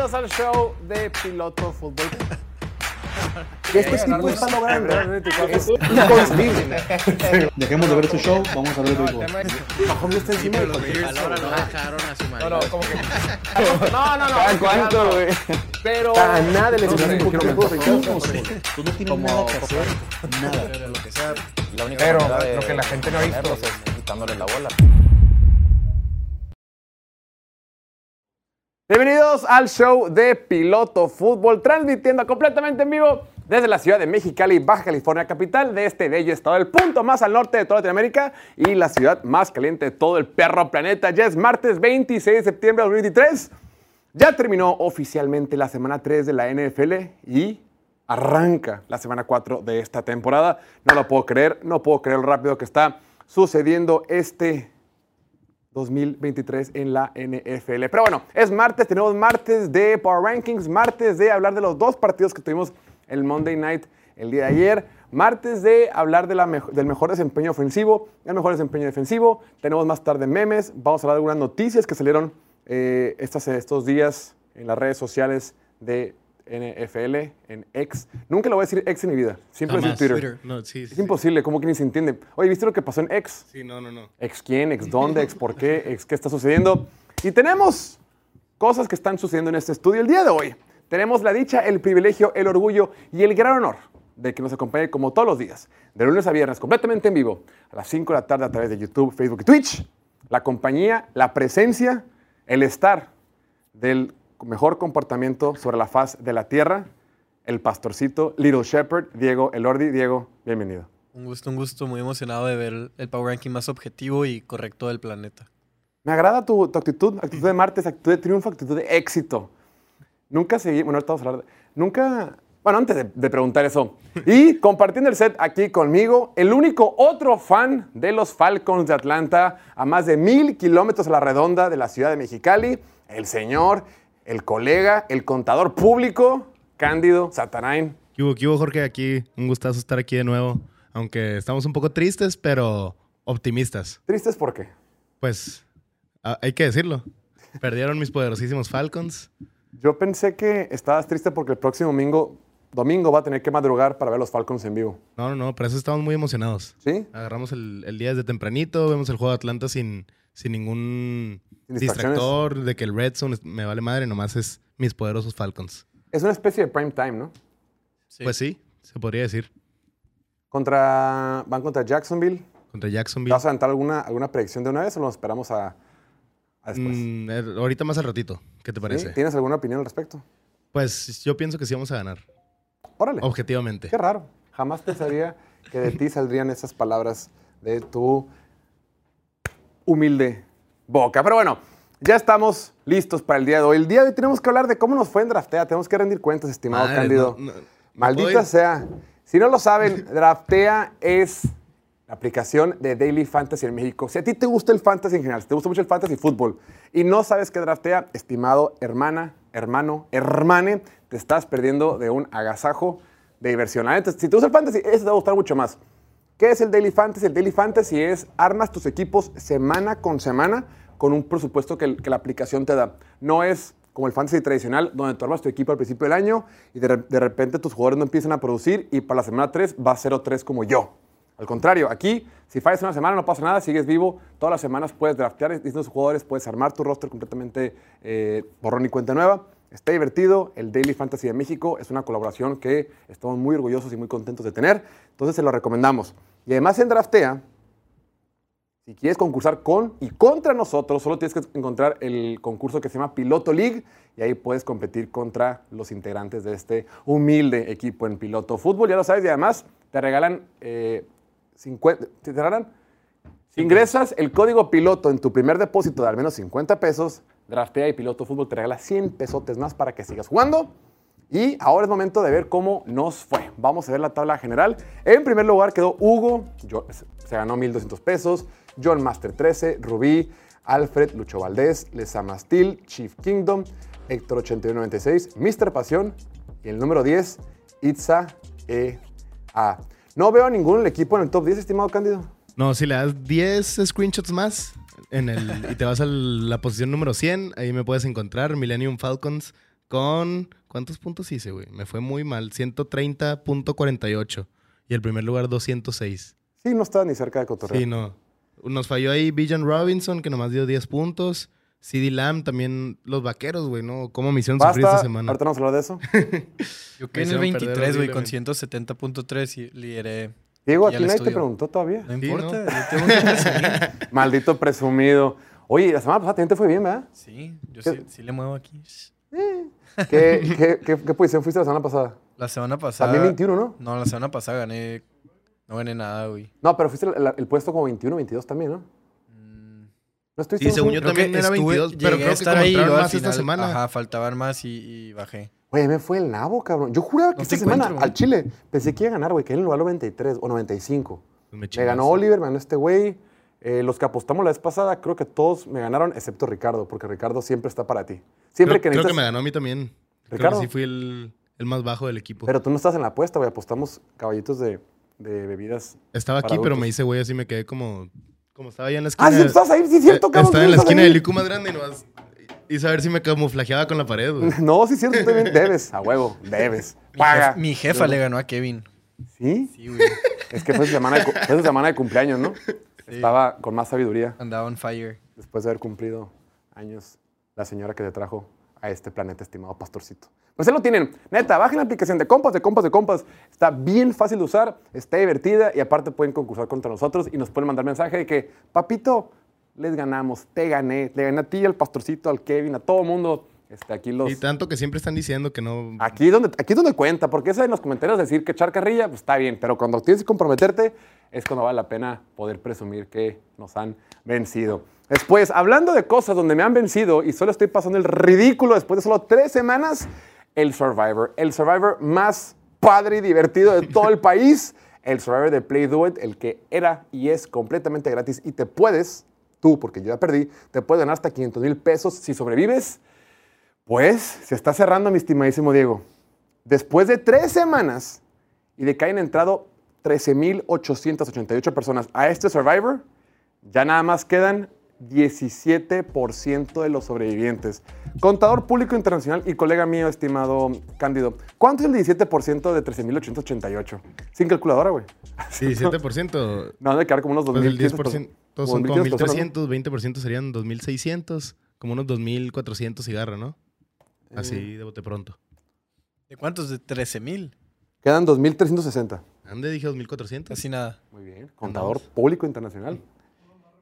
Bienvenidos al show de Piloto Fútbol. Este tipo está logrando es inconcebible. Dejemos de ver este show, vamos a ver el béisbol. Mahomes está encima de A la hora no dejaron a su No, marido. no, como que. No, no, no. ¿Cada cuánto, güey? Pero. Para nada le No enseñaron un poquito de Tú, no tienes nada que hacer, nada. Pero lo que sea, Pero lo que la gente no ha visto es quitándole la bola. Bienvenidos al show de Piloto Fútbol, transmitiendo completamente en vivo desde la ciudad de Mexicali, Baja California, capital de este bello estado, el punto más al norte de toda Latinoamérica y la ciudad más caliente de todo el perro planeta. Ya es martes 26 de septiembre de 2023. Ya terminó oficialmente la semana 3 de la NFL y arranca la semana 4 de esta temporada. No lo puedo creer, no puedo creer lo rápido que está sucediendo este 2023 en la NFL. Pero bueno, es martes, tenemos martes de Power Rankings, martes de hablar de los dos partidos que tuvimos el Monday Night el día de ayer, martes de hablar del mejor desempeño ofensivo, el mejor desempeño defensivo, tenemos más tarde memes, vamos a hablar de algunas noticias que salieron eh, estos días en las redes sociales de NFL, en X. Nunca le voy a decir X en mi vida, siempre voy a decir Jamás. Twitter. No, sí, sí, Es sí. imposible, como que ni se entiende. Oye, ¿viste lo que pasó en X? Sí, no, no, no. ex quién, ex dónde, ex por qué, ex qué está sucediendo. Y tenemos cosas que están sucediendo en este estudio el día de hoy. Tenemos la dicha, el privilegio, el orgullo y el gran honor de que nos acompañe como todos los días, de lunes a viernes, completamente en vivo, a las 5 de la tarde a través de YouTube, Facebook y Twitch, la compañía, la presencia, el estar del mejor comportamiento sobre la faz de la tierra, el pastorcito Little Shepherd, Diego Elordi. Diego, bienvenido. Un gusto, un gusto. Muy emocionado de ver el Power Ranking más objetivo y correcto del planeta. Me agrada tu, tu actitud, actitud de martes, actitud de triunfo, actitud de éxito. Nunca seguí, bueno, ahorita vamos a hablar de- nunca, bueno, antes de, de preguntar eso, y compartiendo el set aquí conmigo, el único otro fan de los Falcons de Atlanta, a más de mil kilómetros a la redonda de la ciudad de Mexicali, el señor, el colega, el contador público, Cándido Satanain. ¿Qué hubo, qué hubo, Jorge? Aquí, un gustazo estar aquí de nuevo. Aunque estamos un poco tristes, pero optimistas. ¿Tristes por qué? Pues, a- hay que decirlo. Perdieron mis poderosísimos Falcons. Yo pensé que estabas triste porque el próximo domingo, domingo va a tener que madrugar para ver los Falcons en vivo. No, no, no, por eso estamos muy emocionados. ¿Sí? Agarramos el, el día desde tempranito, vemos el juego de Atlanta sin, sin ningún Sin distractor, de que el Red Zone me vale madre, nomás es mis poderosos Falcons. Es una especie de prime time, ¿no? Sí. Pues sí, se podría decir. Contra, van contra Jacksonville. Contra ¿Te Jacksonville. vas a aventar alguna, alguna predicción de una vez o nos esperamos a, a después? Mm, ahorita más al ratito, ¿qué te ¿Sí? parece? ¿Tienes alguna opinión al respecto? Pues yo pienso que sí vamos a ganar, Órale. objetivamente. Qué raro. Jamás pensaría que de ti saldrían esas palabras de tu humilde boca. Pero bueno, ya estamos listos para el día de hoy. El día de hoy tenemos que hablar de cómo nos fue en Draftea. Tenemos que rendir cuentas, estimado Madre, Cándido. no- no- Maldita ir. sea. Si no lo saben, Draftea es la aplicación de Daily Fantasy en México. Si a ti te gusta el fantasy en general, si te gusta mucho el fantasy fútbol y no sabes qué Draftea, estimado hermana, hermano, hermane, te estás perdiendo de un agasajo de diversión. Neta, si te gusta el fantasy, eso te va a gustar mucho más. ¿Qué es el Daily Fantasy? El Daily Fantasy es armas tus equipos semana con semana con un presupuesto que, que la aplicación te da. No es como el Fantasy tradicional, donde tú armas tu equipo al principio del año y de, de repente tus jugadores no empiezan a producir y para la semana 3 va 0-3 como yo. Al contrario, aquí, si fallas una semana, no pasa nada, sigues vivo. Todas las semanas puedes draftear distintos jugadores, puedes armar tu roster completamente eh, borrón y cuenta nueva. Está divertido. El Daily Fantasy de México es una colaboración que estamos muy orgullosos y muy contentos de tener. Entonces se lo recomendamos. Y además en Draftea, si quieres concursar con y contra nosotros, solo tienes que encontrar el concurso que se llama Piloto League y ahí puedes competir contra los integrantes de este humilde equipo en Piloto Fútbol. Ya lo sabes, y además te regalan eh, 50, te regalan si ingresas el código piloto en tu primer depósito de al menos 50 pesos, Draftea y Piloto Fútbol te regala 100 pesotes más para que sigas jugando. Y ahora es momento de ver cómo nos fue. Vamos a ver la tabla general. En primer lugar quedó Hugo, se ganó 1.200 pesos. John Master 13, Rubí, Alfred, Lucho Valdés, Lesa Mastil, Chief Kingdom, Héctor 8196, Mr. Pasión y el número 10, Itza E.A. No veo a ninguno del equipo en el top 10, estimado Cándido. No, si le das 10 screenshots más en el, y te vas a la posición número 100, ahí me puedes encontrar Millennium Falcons con... ¿Cuántos puntos hice, güey? Me fue muy mal. 130.48. Y el primer lugar 206. Sí, no estaba ni cerca de cotorreo. Sí, no. Nos falló ahí Villan Robinson, que nomás dio 10 puntos. CD Lamb, también los vaqueros, güey, ¿no? ¿Cómo me hicieron sufrir esta semana? ahorita vamos a hablar de eso. Yo quedé en el hicieron perder 23, güey, con horriblemente. 170.3 y lideré. Diego, aquí nadie te preguntó todavía. No Sí, importa, ¿no? yo tengo que. Maldito presumido. Oye, la semana pasada también te fue bien, ¿verdad? Sí, yo sí, sí le muevo aquí. ¿Qué, qué, qué, qué posición fuiste la semana pasada? La semana pasada. También 21, ¿no? No, la semana pasada gané. No gané nada, güey. No, pero fuiste el, el puesto como 21, 22 también, ¿no? Mm, ¿No estuviste? Sí, según yo Creo también que era estuve- 22, pero llegué a creo que estar como ahí, entraron luego al más esta final- semana. Ajá, faltaban más y, y bajé. Oye, me fue el nabo, cabrón. Yo juraba que No esta te semana encuentro, al Chile pensé que iba a ganar, güey, que era en el lugar 93 o 95. Pues me Me ganó Oliver, me ganó este güey. Eh, los que apostamos la vez pasada, creo que todos me ganaron, excepto Ricardo, porque Ricardo siempre está para ti. Siempre creo, que creo necesitas... que me ganó a mí también. Creo Ricardo. que sí fui el, el más bajo del equipo. Pero tú no estás en la apuesta, güey. Apostamos caballitos de, de bebidas. Estaba aquí, pero me hice güey, así me quedé como... Como estaba allá en la esquina. Ah, sí, estás ahí, sí, es cierto, Eh, cabrón. Estaba en la esquina del IQ más grande y nomás... Hice a ver si me camuflajeaba con la pared, güey. No, sí, cierto, también debes. A huevo, debes. Mi, Paga. jef- mi jefa le ganó a Kevin. ¿Sí? Sí, güey. Es que fue su semana de, fue su semana de cumpleaños, ¿no? Estaba con más sabiduría Andaba on fire. después de haber cumplido años la señora que te trajo a este planeta, estimado pastorcito. Pues ahí lo tienen. Neta, bajen la aplicación de compas, de compas, de compas. Está bien fácil de usar, está divertida y aparte pueden concursar contra nosotros y nos pueden mandar mensaje de que, papito, les ganamos, te gané, le gané a ti, al pastorcito, al Kevin, a todo mundo. Este, aquí los... Y tanto que siempre están diciendo que no... Aquí es, donde, aquí es donde cuenta, porque eso en los comentarios decir que echar carrilla, pues está bien, pero cuando tienes que comprometerte es cuando vale la pena poder presumir que nos han vencido. Después, hablando de cosas donde me han vencido y solo estoy pasando el ridículo después de solo tres semanas, el Survivor. El Survivor más padre y divertido de todo el país. El Survivor de Play Do It, el que era y es completamente gratis y te puedes, tú, porque yo ya perdí, te puedes ganar hasta 500 mil pesos si sobrevives pues se está cerrando, mi estimadísimo Diego. Después de tres semanas y de que hayan entrado 13.888 personas a este Survivor, ya nada más quedan 17% de los sobrevivientes. Contador público internacional y colega mío, estimado Cándido, ¿cuánto es el 17% de 13.888? Sin calculadora, güey. Sí, 7%. No, debe quedar como unos 2.500. Pues el 10% como son como 1.500 personas, ¿no? 1.300, 20% serían 2.600, como unos 2.400 cigarros, ¿no? Así de bote pronto. ¿De cuántos? De 13 mil. Quedan 2.360. ¿Dónde dije 2.400? Casi nada. Muy bien. Contador público internacional.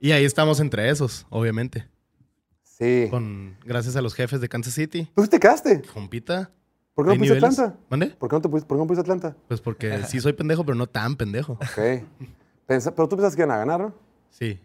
Y ahí estamos entre esos, obviamente. Sí. Con, gracias a los jefes de Kansas City. ¿Tú te quedaste? Compita. ¿Por qué no pusiste. Atlanta? ¿Mande? ¿Por qué no, te pusiste, por qué no pusiste Atlanta? Pues porque sí soy pendejo, pero no tan pendejo. Ok. Pensa- pero tú pensabas que iban a ganar, ¿no? Sí,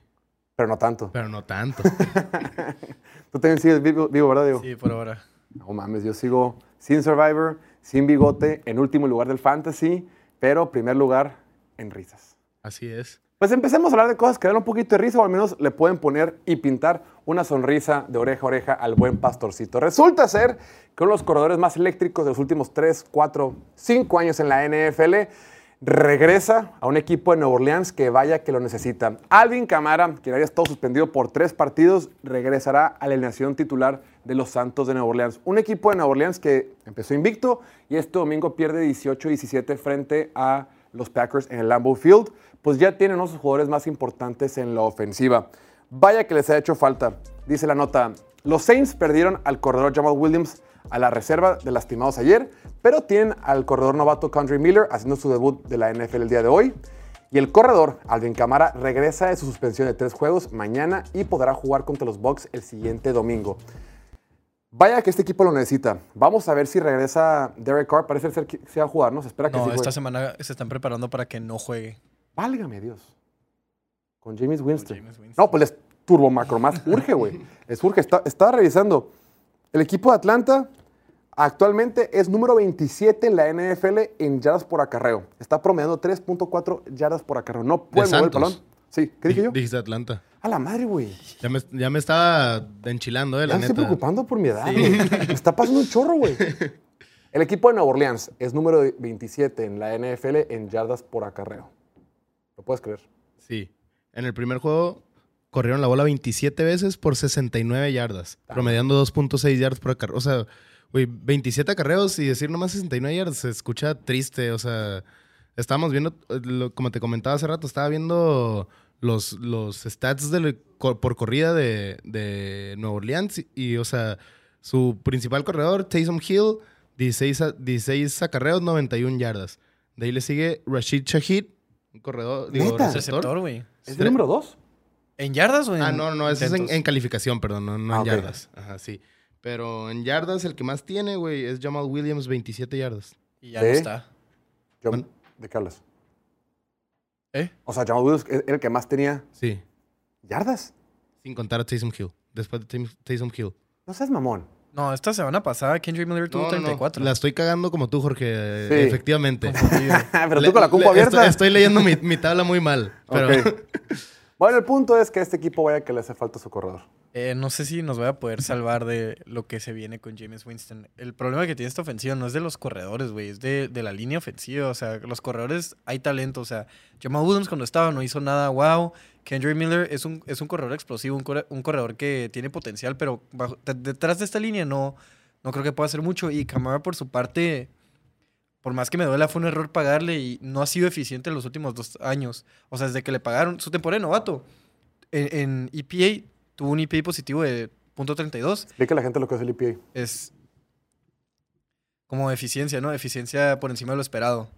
Pero no tanto. pero no tanto. Tú también sigues vivo, vivo, ¿verdad, Diego? Sí, por ahora. No mames, yo sigo sin Survivor, sin bigote, en último lugar del Fantasy, pero primer lugar en risas. Así es. Pues empecemos a hablar de cosas que dan un poquito de risa o al menos le pueden poner y pintar una sonrisa de oreja a oreja al buen pastorcito. Resulta ser que uno de los corredores más eléctricos de los últimos 3, 4, 5 años en la NFL regresa a un equipo de Nueva Orleans que vaya que lo necesita. Alvin Camara, quien había estado suspendido por tres partidos, regresará a la alineación titular de los Santos de Nueva Orleans. Un equipo de Nueva Orleans que empezó invicto y este domingo pierde 18-17 frente a los Packers en el Lambeau Field, pues ya tienen uno de sus jugadores más importantes en la ofensiva. Vaya que les ha hecho falta. Dice la nota, los Saints perdieron al corredor Jamal Williams a la reserva de lastimados ayer, pero tienen al corredor novato Country Miller haciendo su debut de la NFL el día de hoy. Y el corredor, Alvin Camara, regresa de su suspensión de tres juegos mañana y podrá jugar contra los Bucks el siguiente domingo. Vaya que este equipo lo necesita. Vamos a ver si regresa Derek Carr. Parece ser que se va a jugar, ¿no? Se espera que No, sí esta juegue. semana se están preparando para que no juegue. Válgame Dios. Con James Winston. James Winston. No, pues les turbo macro más urge, güey. Les urge. Está- estaba revisando. El equipo de Atlanta actualmente es número 27 en la NFL en yardas por acarreo. Está promediando 3.4 yardas por acarreo. No puede mover el balón. Sí, ¿qué dije yo? Dijiste Atlanta. A la madre, güey. Ya me, ya me estaba enchilando, eh, Ya la me estoy neta. preocupando por mi edad, güey. Me está pasando un chorro, güey. El equipo de Nueva Orleans es número 27 en la NFL en yardas por acarreo. ¿Lo puedes creer? Sí. En el primer juego corrieron la bola 27 veces por 69 yardas, promediando 2.6 yardas por acarreo. O sea, Güey, 27 acarreos y decir nomás 69 yardas se escucha triste. O sea, estábamos viendo, eh, como te comentaba hace rato, estaba viendo los, los stats de, por corrida de, de Nueva Orleans y, o sea, su principal corredor, Taysom Hill, 16, a- 16 acarreos, 91 yardas. De ahí le sigue Rashid Shahid, un corredor, digo, receptor. Receptor, güey. ¿Es el número dos? ¿En yardas o en Ah, no, no, es en, calificación, perdón, no, no Ah, en yardas. Ajá, sí. Pero en yardas, el que más tiene, güey, es Jamal Williams, 27 yardas. Y ya Sí. no está. Yo- Bueno. ¿De qué hablas? ¿Eh? O sea, Jamal Williams era el que más tenía Sí. yardas. Sin contar a Taysom Hill. Después de Tay- Taysom Hill. No seas mamón. No, esta semana pasada Kendrick Miller tuvo No, no, no. 34. La estoy cagando como tú, Jorge. Sí. Efectivamente. Pero Le- tú con la compu le- abierta. Estoy, estoy leyendo mi, mi tabla muy mal. Pero Ok. Bueno, el punto es que a este equipo vaya que le hace falta su corredor. Eh, no sé si nos va a poder salvar de lo que se viene con James Winston. El problema que tiene esta ofensiva no es de los corredores, güey, es de, de la línea ofensiva. O sea, los corredores hay talento. O sea, Jamal Williams cuando estaba no hizo nada wow. Kendrick Miller es un, es un corredor explosivo, un, corre- un corredor que tiene potencial, pero detrás de esta línea no, no creo que pueda hacer mucho. Y Camara, por su parte, por más que me duela, fue un error pagarle y no ha sido eficiente en los últimos dos años. O sea, desde que le pagaron su temporada de novato. En, en EPA tuvo un EPA positivo de .32. Explica a la gente lo que es el EPA. Es como eficiencia, ¿no? Eficiencia por encima de lo esperado.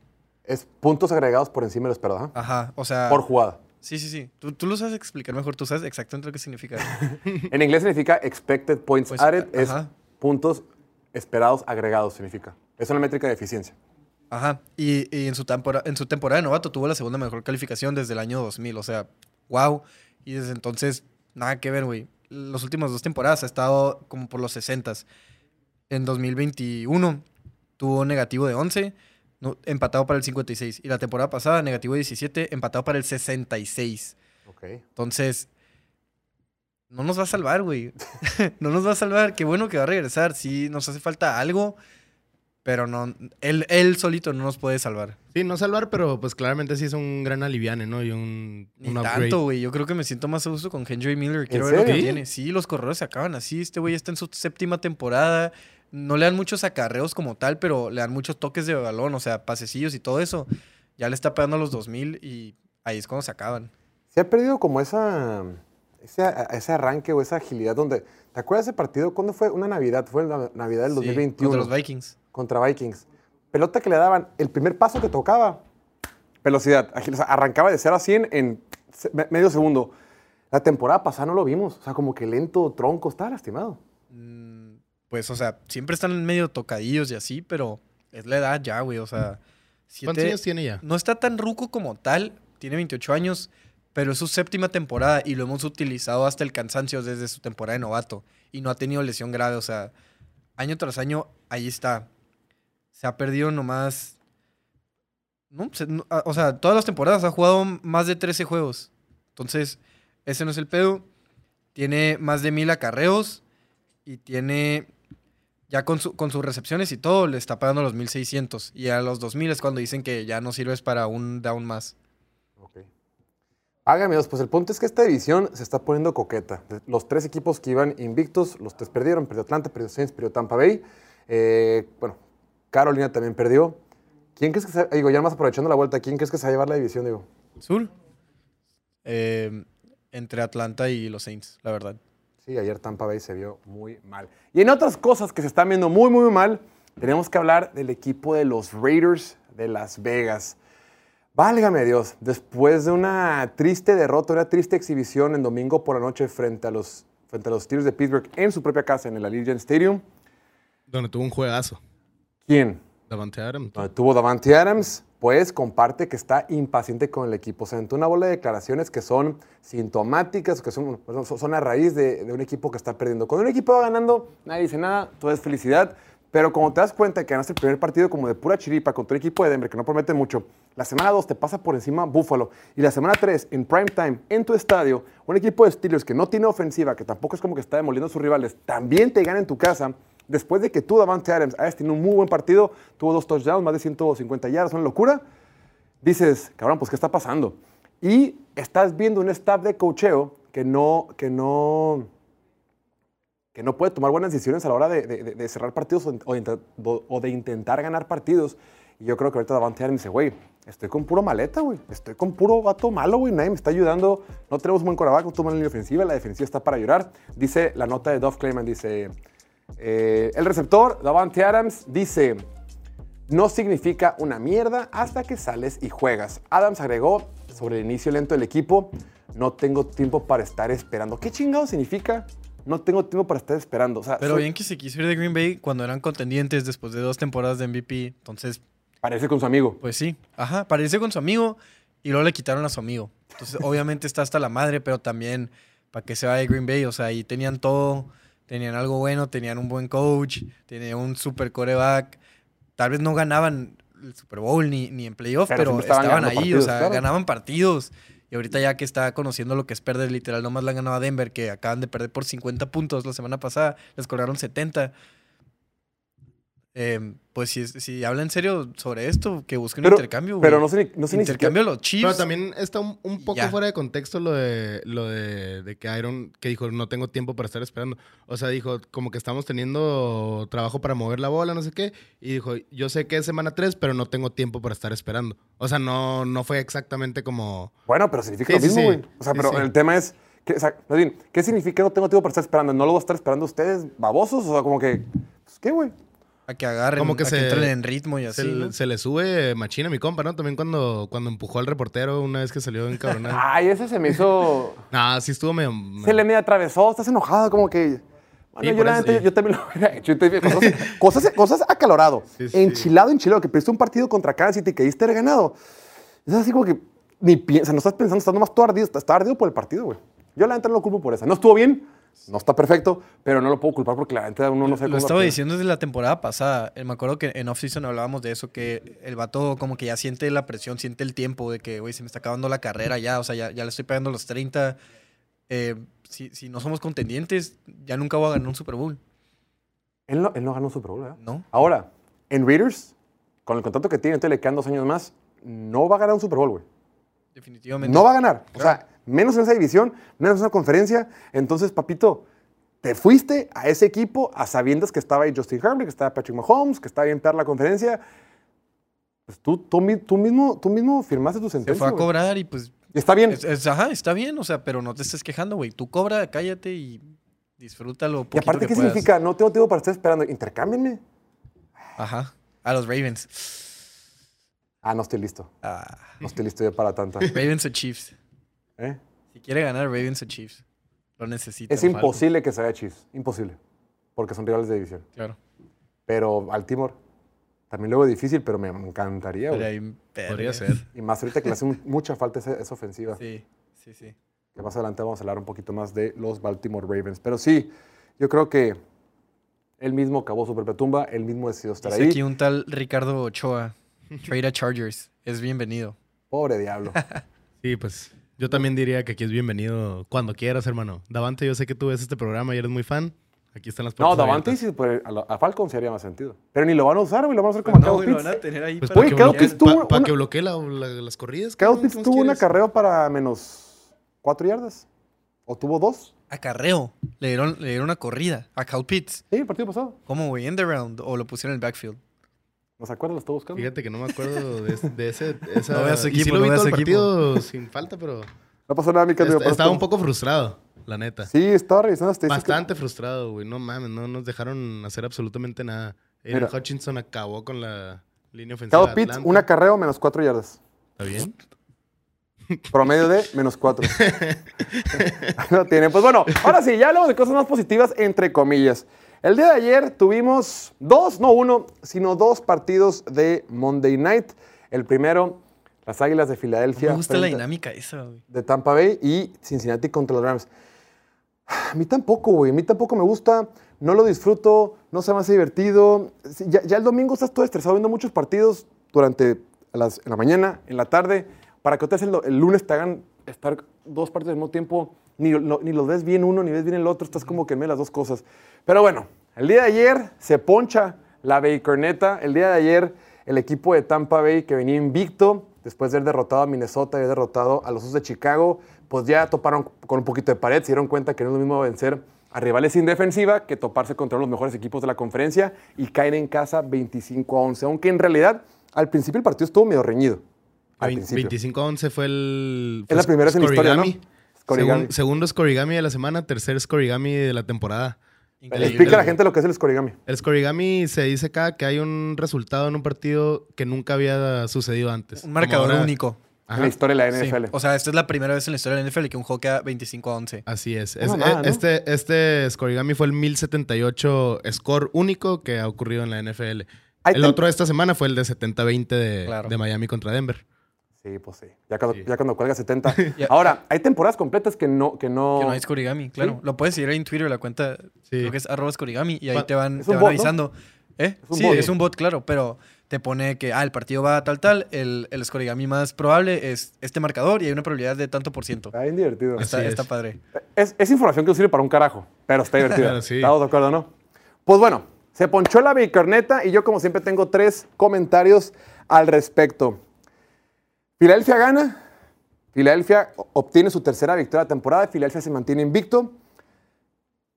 Es puntos agregados por encima de lo esperado. Ajá, o sea... Por jugada. Sí, sí, sí. Tú, tú lo sabes explicar mejor. Tú sabes exactamente lo que significa. En inglés significa expected points Pues, added. Es ajá. puntos esperados agregados, significa. Es una métrica de eficiencia. Ajá. Y, y en, su en su temporada de novato tuvo la segunda mejor calificación desde el año 2000. O sea, wow. Y desde entonces, nada que ver, güey. Las últimas dos temporadas ha estado como por los 60. En 2021 tuvo negativo de 11, no- empatado para el 56. Y la temporada pasada, negativo de 17, empatado para el 66. Ok. Entonces, no nos va a salvar, güey. no nos va a salvar. Qué bueno que va a regresar. Sí, nos hace falta algo, pero no, él, él solito no nos puede salvar. sí, no salvar, pero pues claramente sí es un gran aliviane, ¿no? Y un, Ni un upgrade. tanto, güey. Yo creo que me siento más a gusto con Henry Miller. Quiero ¿En ver lo que tiene. Sí, los corredores se acaban así. Este güey está en su séptima temporada. No le dan muchos acarreos como tal, pero le dan muchos toques de balón, o sea, pasecillos y todo eso. Ya le está pegando a los 2000 y ahí es cuando se acaban. Se ha perdido como esa, ese, ese arranque o esa agilidad donde... ¿Te acuerdas de ese partido? ¿Cuándo fue? Una Navidad. Fue la Navidad del Sí, 2021. contra los Vikings. Contra Vikings. Pelota que le daban, el primer paso que tocaba, velocidad, ágil, o sea, arrancaba de 0 a 100 en medio segundo. La temporada pasada no lo vimos, o sea, como que lento, tronco, estaba lastimado. Mm, Pues, o sea, siempre están medio tocadillos y así, pero es la edad ya, güey. O sea, ¿Cuántos siete- años tiene ya? no está tan ruco como tal, tiene 28 años, pero es su séptima temporada y lo hemos utilizado hasta el cansancio desde su temporada de novato y no ha tenido lesión grave, o sea, año tras año ahí está. Se ha perdido nomás no, no, ah, o sea, todas las temporadas ha jugado más de 13 juegos. Entonces, ese no es el pedo. Tiene más de mil acarreos y tiene ya con, su- con sus recepciones y todo, le está pagando los 1600. Y a los 2000 es cuando dicen que ya no sirves para un down más. Ok. Hágame pues el punto es que esta división se está poniendo coqueta. Los tres equipos que iban invictos, los tres perdieron. Perdió Atlanta, perdió Saints, perdió Tampa Bay. Eh, bueno, Carolina también perdió. ¿Quién crees que se, digo, ya más aprovechando la vuelta, ¿quién crees que se va a llevar la división, digo? Sur. Eh, entre Atlanta y los Saints, la verdad. Sí, ayer Tampa Bay se vio muy mal. Y en otras cosas que se están viendo muy, muy mal, tenemos que hablar del equipo de los Raiders de Las Vegas. Válgame Dios, después de una triste derrota, una triste exhibición en domingo por la noche frente a los, frente a los Steelers de Pittsburgh en su propia casa, en el Allegiant Stadium, Donde tuvo un juegazo. ¿Quién? Davante Adams. donde tuvo Davante Adams, pues comparte que está impaciente con el equipo. Se aventó una bola de declaraciones que son sintomáticas, que son, son a raíz de, de un equipo que está perdiendo. Cuando un equipo va ganando, nadie dice nada, todo es felicidad. Pero cuando te das cuenta que ganaste el primer partido como de pura chiripa contra un equipo de Denver que no promete mucho, la semana 2 te pasa por encima Buffalo y la semana 3 en prime time en tu estadio, un equipo de Steelers que no tiene ofensiva, que tampoco es como que está demoliendo a sus rivales, también te gana en tu casa, después de que tú, Davante Adams, hayas tenido un muy buen partido, tuvo dos touchdowns, más de 150 yardas, una locura, dices, cabrón, pues ¿qué está pasando? Y estás viendo un staff de cocheo que no, que no, que no puede tomar buenas decisiones a la hora de, cerrar partidos o, de intentar ganar partidos. Y yo creo que ahorita Davante Adams dice, güey, estoy con puro maleta, güey. Estoy con puro vato malo, güey. Nadie me está ayudando. No tenemos buen coreback, no tenemos línea ofensiva. La defensiva está para llorar. Dice la nota de Dove Clayman, dice... eh, el receptor, Davante Adams, dice... No significa una mierda hasta que sales y juegas. Adams agregó sobre el inicio lento del equipo, no tengo tiempo para estar esperando. ¿Qué chingado significa? No tengo tiempo para estar esperando. O sea, Pero soy- bien que se quiso ir de Green Bay cuando eran contendientes después de dos temporadas de MVP. Entonces, parece con su amigo. pues sí. Ajá, pareció con su amigo y luego le quitaron a su amigo. Entonces, obviamente está hasta la madre, pero también para que se vaya de Green Bay. O sea, ahí tenían todo. Tenían algo bueno, tenían un buen coach, tenían un super coreback. Tal vez no ganaban el Super Bowl ni, ni en playoff, Pero pero, estaban estaban, ahí, partidos, o sea, claro. ganaban partidos. Y ahorita ya que está conociendo lo que es perder, literal, nomás le han ganado a Denver, que acaban de perder por 50 puntos la semana pasada, les colgaron 70. Eh, pues si, si habla en serio sobre esto, que busquen un Pero, intercambio. pero güey. no sé, ni- no sé ni siquiera- intercambio los Chiefs. Pero también está un, un poco Ya. fuera de contexto lo de lo de, de que Iron, que dijo, no tengo tiempo para estar esperando. O sea, dijo, como que estamos teniendo trabajo para mover la bola, no sé qué. Y dijo, yo sé que es semana 3, pero no tengo tiempo para estar esperando. O sea, no, no fue exactamente como... Bueno, pero significa Sí, lo sí, mismo, sí. güey. O sea, Sí, pero sí. el tema es, que, o sea, más bien, ¿qué significa no tengo tiempo para estar esperando? ¿No lo voy a estar esperando ustedes, babosos? O sea, como que, pues, ¿qué, güey? A que agarren, como que a se- que entren en ritmo y así. Se, ¿no? se le sube machina a mi compa, ¿no? También cuando, cuando empujó al reportero una vez que salió encabronado. Ay, ese se me hizo... no, sí estuvo medio... se le medio atravesó, estás enojado, como que... Bueno, Sí, yo, eso, sí. yo también lo hubiera hecho. Cosas, cosas, cosas acalorado. Sí, sí. Enchilado, enchilado, que perdiste un partido contra Kansas City que diste haber ganado. Es así como que ni piensas, no estás pensando, estás nomás todo ardido, estás ardido por el partido, güey. Yo la neta no lo culpo por esa. No estuvo bien, no está perfecto, pero no lo puedo culpar porque la neta uno no sabe Lo estaba diciendo desde la temporada pasada. Me acuerdo que en off-season hablábamos de eso, que el vato como que ya siente la presión, siente el tiempo de que, güey, se me está acabando la carrera ya, o sea, ya, ya le estoy pegando los 30. Eh, si, si no somos contendientes, ya nunca voy a ganar un Super Bowl, Él no, él no ganó un Super Bowl, ¿verdad? ¿no? Ahora, en Raiders, con el contrato que tiene, entonces le quedan dos años más, no va a ganar un Super Bowl, güey. Definitivamente. No va a ganar. O sea, menos en esa división, menos en esa conferencia. Entonces, papito, te fuiste a ese equipo a sabiendas que estaba ahí Justin Herbert, que estaba Patrick Mahomes, que estaba bien per la conferencia. Pues tú, tú, tú mismo, tú mismo firmaste tu Se sentencia. fue a cobrar y pues... Está bien. es- es- ajá, está bien, o sea, pero no te estés quejando, güey. Tú cobra, cállate y disfrútalo. y aparte, que ¿qué puedas. significa? No tengo tiempo para estar esperando. Intercámbienme. Ajá. A los Ravens. Ah, no estoy listo. Ah, No estoy listo ya para tanta. Ravens o Chiefs. ¿Eh? Si quiere ganar Ravens o Chiefs, lo necesita. Es imposible que se vaya Chiefs. Imposible. Porque son rivales de división. Claro. Pero Baltimore, también luego difícil, pero me encantaría, Pero güey. ahí, Podría ser. Y más ahorita que le hace mu- mucha falta esa, esa ofensiva. Sí, sí, sí. Que más adelante vamos a hablar un poquito más de los Baltimore Ravens. Pero sí, yo creo que él mismo acabó su propia tumba, él mismo decidió estar Dice ahí. aquí un tal Ricardo Ochoa. Trade a Chargers. Es bienvenido. Pobre diablo. Sí, pues yo también diría que aquí es bienvenido cuando quieras, hermano. Davante, yo sé que tú ves este programa y eres muy fan. Aquí están las No, puertas Davante abiertas. sí, pues, a, la- a Falcon sí haría más sentido. Pero ni lo van a usar, güey, lo van a usar como a Kyle Pitts. a tener ahí Pues para que que, bloquee- bloquee, tuvo pa- pa' una- que bloquee la- la- las corridas. Kyle Pitts ¿qué más tuvo un acarreo para menos cuatro yardas. ¿O tuvo dos? Acarreo. Le dieron, le dieron una corrida a Cal Pitts. Sí, el partido pasado. ¿Cómo, güey? ¿En the round? ¿O lo pusieron en el backfield? ¿No se acuerdan? Lo estoy buscando. Fíjate que no me acuerdo de, ese- de ese. Esa, No veas equipo, sí lo no vi veas todo el partido sin falta, pero No pasó nada, mi est- estaba un poco frustrado, la neta. Sí, estaba revisando estadísticas. Bastante frustrado, güey. No mames, no nos dejaron hacer absolutamente nada. Mira. Hutchinson acabó con la línea ofensiva. De Pitts, un acarreo menos cuatro yardas. ¿Está bien? Promedio de menos cuatro. Lo tienen. Pues bueno, ahora sí, ya hablamos de cosas más positivas, entre comillas. El día de ayer tuvimos dos, no uno, sino dos partidos de Monday Night. El primero, las Águilas de Filadelfia. Me gusta la dinámica esa, güey. De Tampa Bay y Cincinnati contra los Rams. A mí tampoco, güey. A mí tampoco me gusta. No lo disfruto. No se me hace divertido. Ya, ya el domingo estás todo estresado viendo muchos partidos durante las, en la mañana, en la tarde, para que el, el lunes te hagan estar dos partidos al mismo tiempo. Ni, lo- ni los ves bien uno, ni ves bien el otro. Estás como que de las dos cosas. Pero bueno, el día de ayer se poncha la Baconeta. El día de ayer el equipo de Tampa Bay que venía invicto, después de haber derrotado a Minnesota y haber derrotado a los Osos de Chicago, pues ya toparon con un poquito de pared, se dieron cuenta que no es lo mismo vencer a rivales sin defensiva que toparse contra los mejores equipos de la conferencia y caen en casa 25 a 11, aunque en realidad al principio el partido estuvo medio reñido. Al Vein- principio. 25-11 fue el. Es la primera vez en la historia, ¿no? Scorigami. Segundo Scorigami de la semana, tercer Scorigami de la temporada. Increíble. Explica a la gente lo que es el scorigami. El Scorigami se dice acá que hay un resultado en un partido que nunca había sucedido antes. Un marcador ahora- único. En la historia de la Sí. NFL. O sea, esta es la primera vez en la historia de la NFL que un juego queda 25 a 11. Así es. Es- mamada, eh, ¿no? este, este Scorigami fue el 1078 score único que ha ocurrido en la NFL. Hay El otro de esta semana fue el de 70-20 de, Claro. de Miami contra Denver. Sí, pues sí. Ya cuando, Sí. ya cuando cuelga 70. Ya. Ahora, hay temporadas completas que no... Que no, Que no hay Scorigami, claro. Sí. Lo puedes seguir ahí en Twitter, la cuenta Sí. creo que es arroba Scorigami y ahí Pa- te van, te van bot, ¿no? avisando. ¿Eh? Es sí, bot. es un bot, claro, pero te pone que ah, el partido va tal tal, el, el Scorigami más probable es este marcador y hay una probabilidad de tanto por ciento. Está bien divertido. Está, Así está es. padre. Es, es información que no sirve para un carajo, pero está divertida. Pero sí. ¿Estamos de acuerdo, no? Pues bueno, se ponchó la bicerneta y yo, como siempre, tengo tres comentarios al respecto. Filadelfia gana. Filadelfia obtiene su tercera victoria de temporada. Filadelfia se mantiene invicto.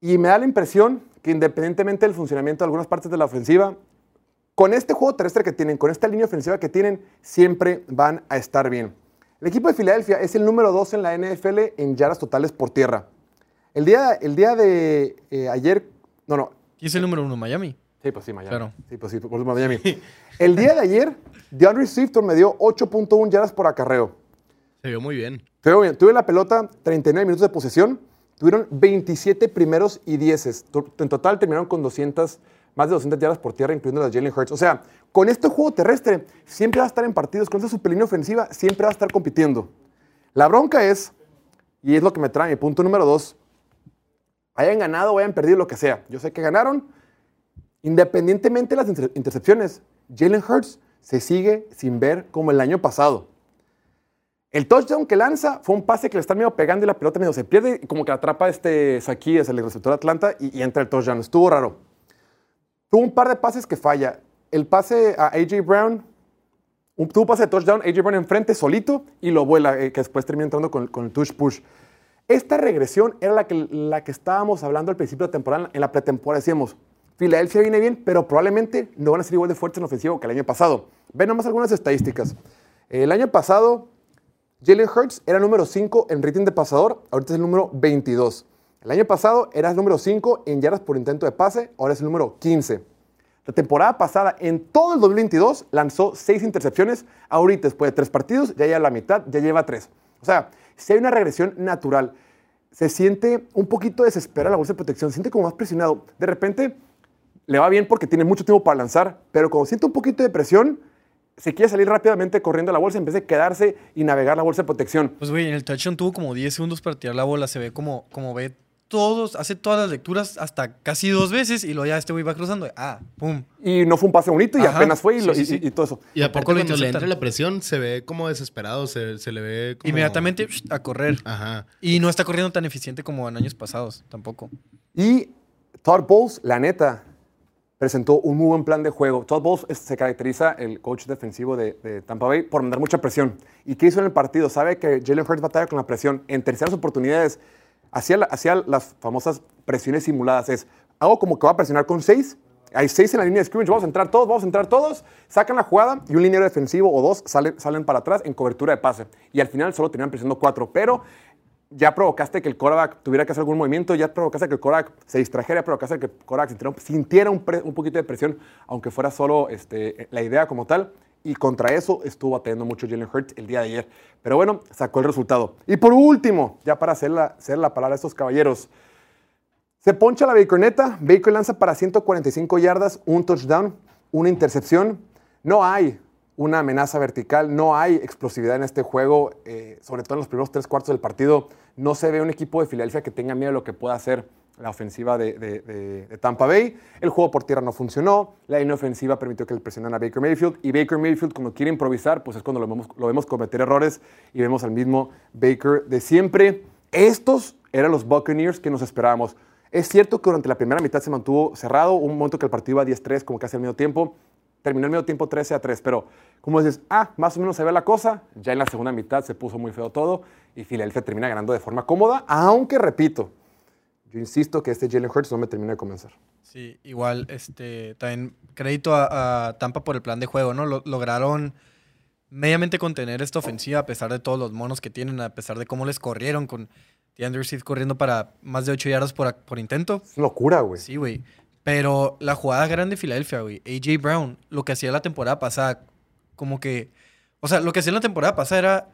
Y me da la impresión que independientemente del funcionamiento de algunas partes de la ofensiva, con este juego terrestre que tienen, con esta línea ofensiva que tienen, siempre van a estar bien. El equipo de Filadelfia es el número 2 en la NFL en yardas totales por tierra. El día, el día de eh, ayer, no, no, ¿Quién es el número uno? Miami. Sí, pues sí, Miami. Claro. Sí, pues sí, por Miami. El día de ayer, DeAndre Swift me dio 8.1 yardas por acarreo. Se vio muy bien. Estuvo bien. Tuve la pelota 39 minutos de posesión. Tuvieron 27 primeros y 10. En total terminaron con 200, más de 200 yardas por tierra, incluyendo las Jalen Hurts. O sea, con este juego terrestre siempre va a estar en partidos, con esta superlínea ofensiva siempre va a estar compitiendo. La bronca es, y es lo que me trae mi punto número dos, hayan ganado o hayan perdido lo que sea. Yo sé que ganaron, independientemente de las inter- intercepciones, Jalen Hurts se sigue sin ver como el año pasado. El touchdown que lanza fue un pase que le está medio pegando y la pelota medio se pierde y como que la atrapa este Saquíes, el receptor de Atlanta, y, y entra el touchdown. Estuvo raro. Tuvo un par de pases que falla. El pase a A.J. Brown, un, tuvo un pase de touchdown, A.J. Brown enfrente solito y lo vuela, eh, que después termina entrando con, con el touch push. Esta regresión era la que, la que estábamos hablando al principio de temporada, en la pretemporada decíamos, Filadelfia viene bien, pero probablemente no van a ser igual de fuertes en ofensivo que el año pasado. Ven nomás algunas estadísticas. El año pasado, Jalen Hurts era número 5 en rating de pasador, ahorita es el número 22. El año pasado era el número 5 en yardas por intento de pase, ahora es el número 15. La temporada pasada, en todo el 2022, lanzó 6 intercepciones. Ahorita, después de 3 partidos, ya lleva la mitad, ya lleva 3. O sea, si hay una regresión natural, se siente un poquito desesperado la bolsa de protección, se siente como más presionado. De repente, le va bien porque tiene mucho tiempo para lanzar, pero cuando siente un poquito de presión, se quiere salir rápidamente corriendo a la bolsa en vez de quedarse y navegar la bolsa de protección. Pues, güey, en el touchdown tuvo como 10 segundos para tirar la bola. Se ve como, como ve todos, hace todas las lecturas hasta casi dos veces y luego ya este güey va cruzando. Ah, pum. Y no fue un pase bonito y Ajá, apenas fue y, lo- sí, sí, y- sí. y todo eso. Y aparte poco lo cuando le entra la presión se ve como desesperado, se, se le ve como... Inmediatamente a correr. Ajá. Y no está corriendo tan eficiente como en años pasados, tampoco. Y Todd Bowles, la neta, presentó un muy buen plan de juego. Todd Bowles es- se caracteriza, el coach defensivo de, Tampa Bay, por mandar mucha presión. ¿Y qué hizo en el partido? Sabe que Jalen Hurts batalla con la presión. En terceras oportunidades, hacía, hacía las famosas presiones simuladas. Es, hago como que va a presionar con seis. Hay seis en la línea de scrimmage, vamos a entrar todos, vamos a entrar todos. Sacan la jugada y un liniero defensivo o dos salen, salen para atrás en cobertura de pase. Y al final solo tenían presionando cuatro. Pero ya provocaste que el quarterback tuviera que hacer algún movimiento, ya provocaste que el quarterback se distrajera, provocaste que el quarterback sintiera, un- poquito de presión, aunque fuera solo este, la idea como tal. Y contra eso estuvo atendiendo mucho Jalen Hurts el día de ayer. Pero bueno, sacó el resultado. Y por último, ya para hacer la, la palabra a estos caballeros, se poncha la Baconeta, Baker lanza para 145 yardas, un touchdown, una intercepción. No hay una amenaza vertical, no hay explosividad en este juego, eh, sobre todo en los primeros tres cuartos del partido. No se ve un equipo de Filadelfia que tenga miedo de lo que pueda hacer la ofensiva de, Tampa Bay. El juego por tierra no funcionó, la línea ofensiva permitió que le presionaran a Baker Mayfield y Baker Mayfield cuando quiere improvisar, pues es cuando lo vemos, cometer errores y vemos al mismo Baker de siempre. Estos eran los Buccaneers que nos esperábamos. Es cierto que durante la primera mitad se mantuvo cerrado, un momento que el partido iba 10-3, como casi al medio tiempo. Terminó el medio tiempo 13 a 3, pero como dices, ah, más o menos se ve la cosa. Ya en la segunda mitad se puso muy feo todo y Filadelfia termina ganando de forma cómoda, aunque repito, Yo insisto que este Jalen Hurts no me termina de convencer. Sí, igual, este, también crédito a, a Tampa por el plan de juego, ¿no? Lo- lograron mediamente contener esta ofensiva a pesar de todos los monos que tienen, a pesar de cómo les corrieron con DeAndre Swift corriendo para más de 8 yardas por, por intento. Es locura, güey. Sí, güey. Pero la jugada grande de Filadelfia, güey. AJ Brown, lo que hacía la temporada pasada, como que. O sea, lo que hacía la temporada pasada era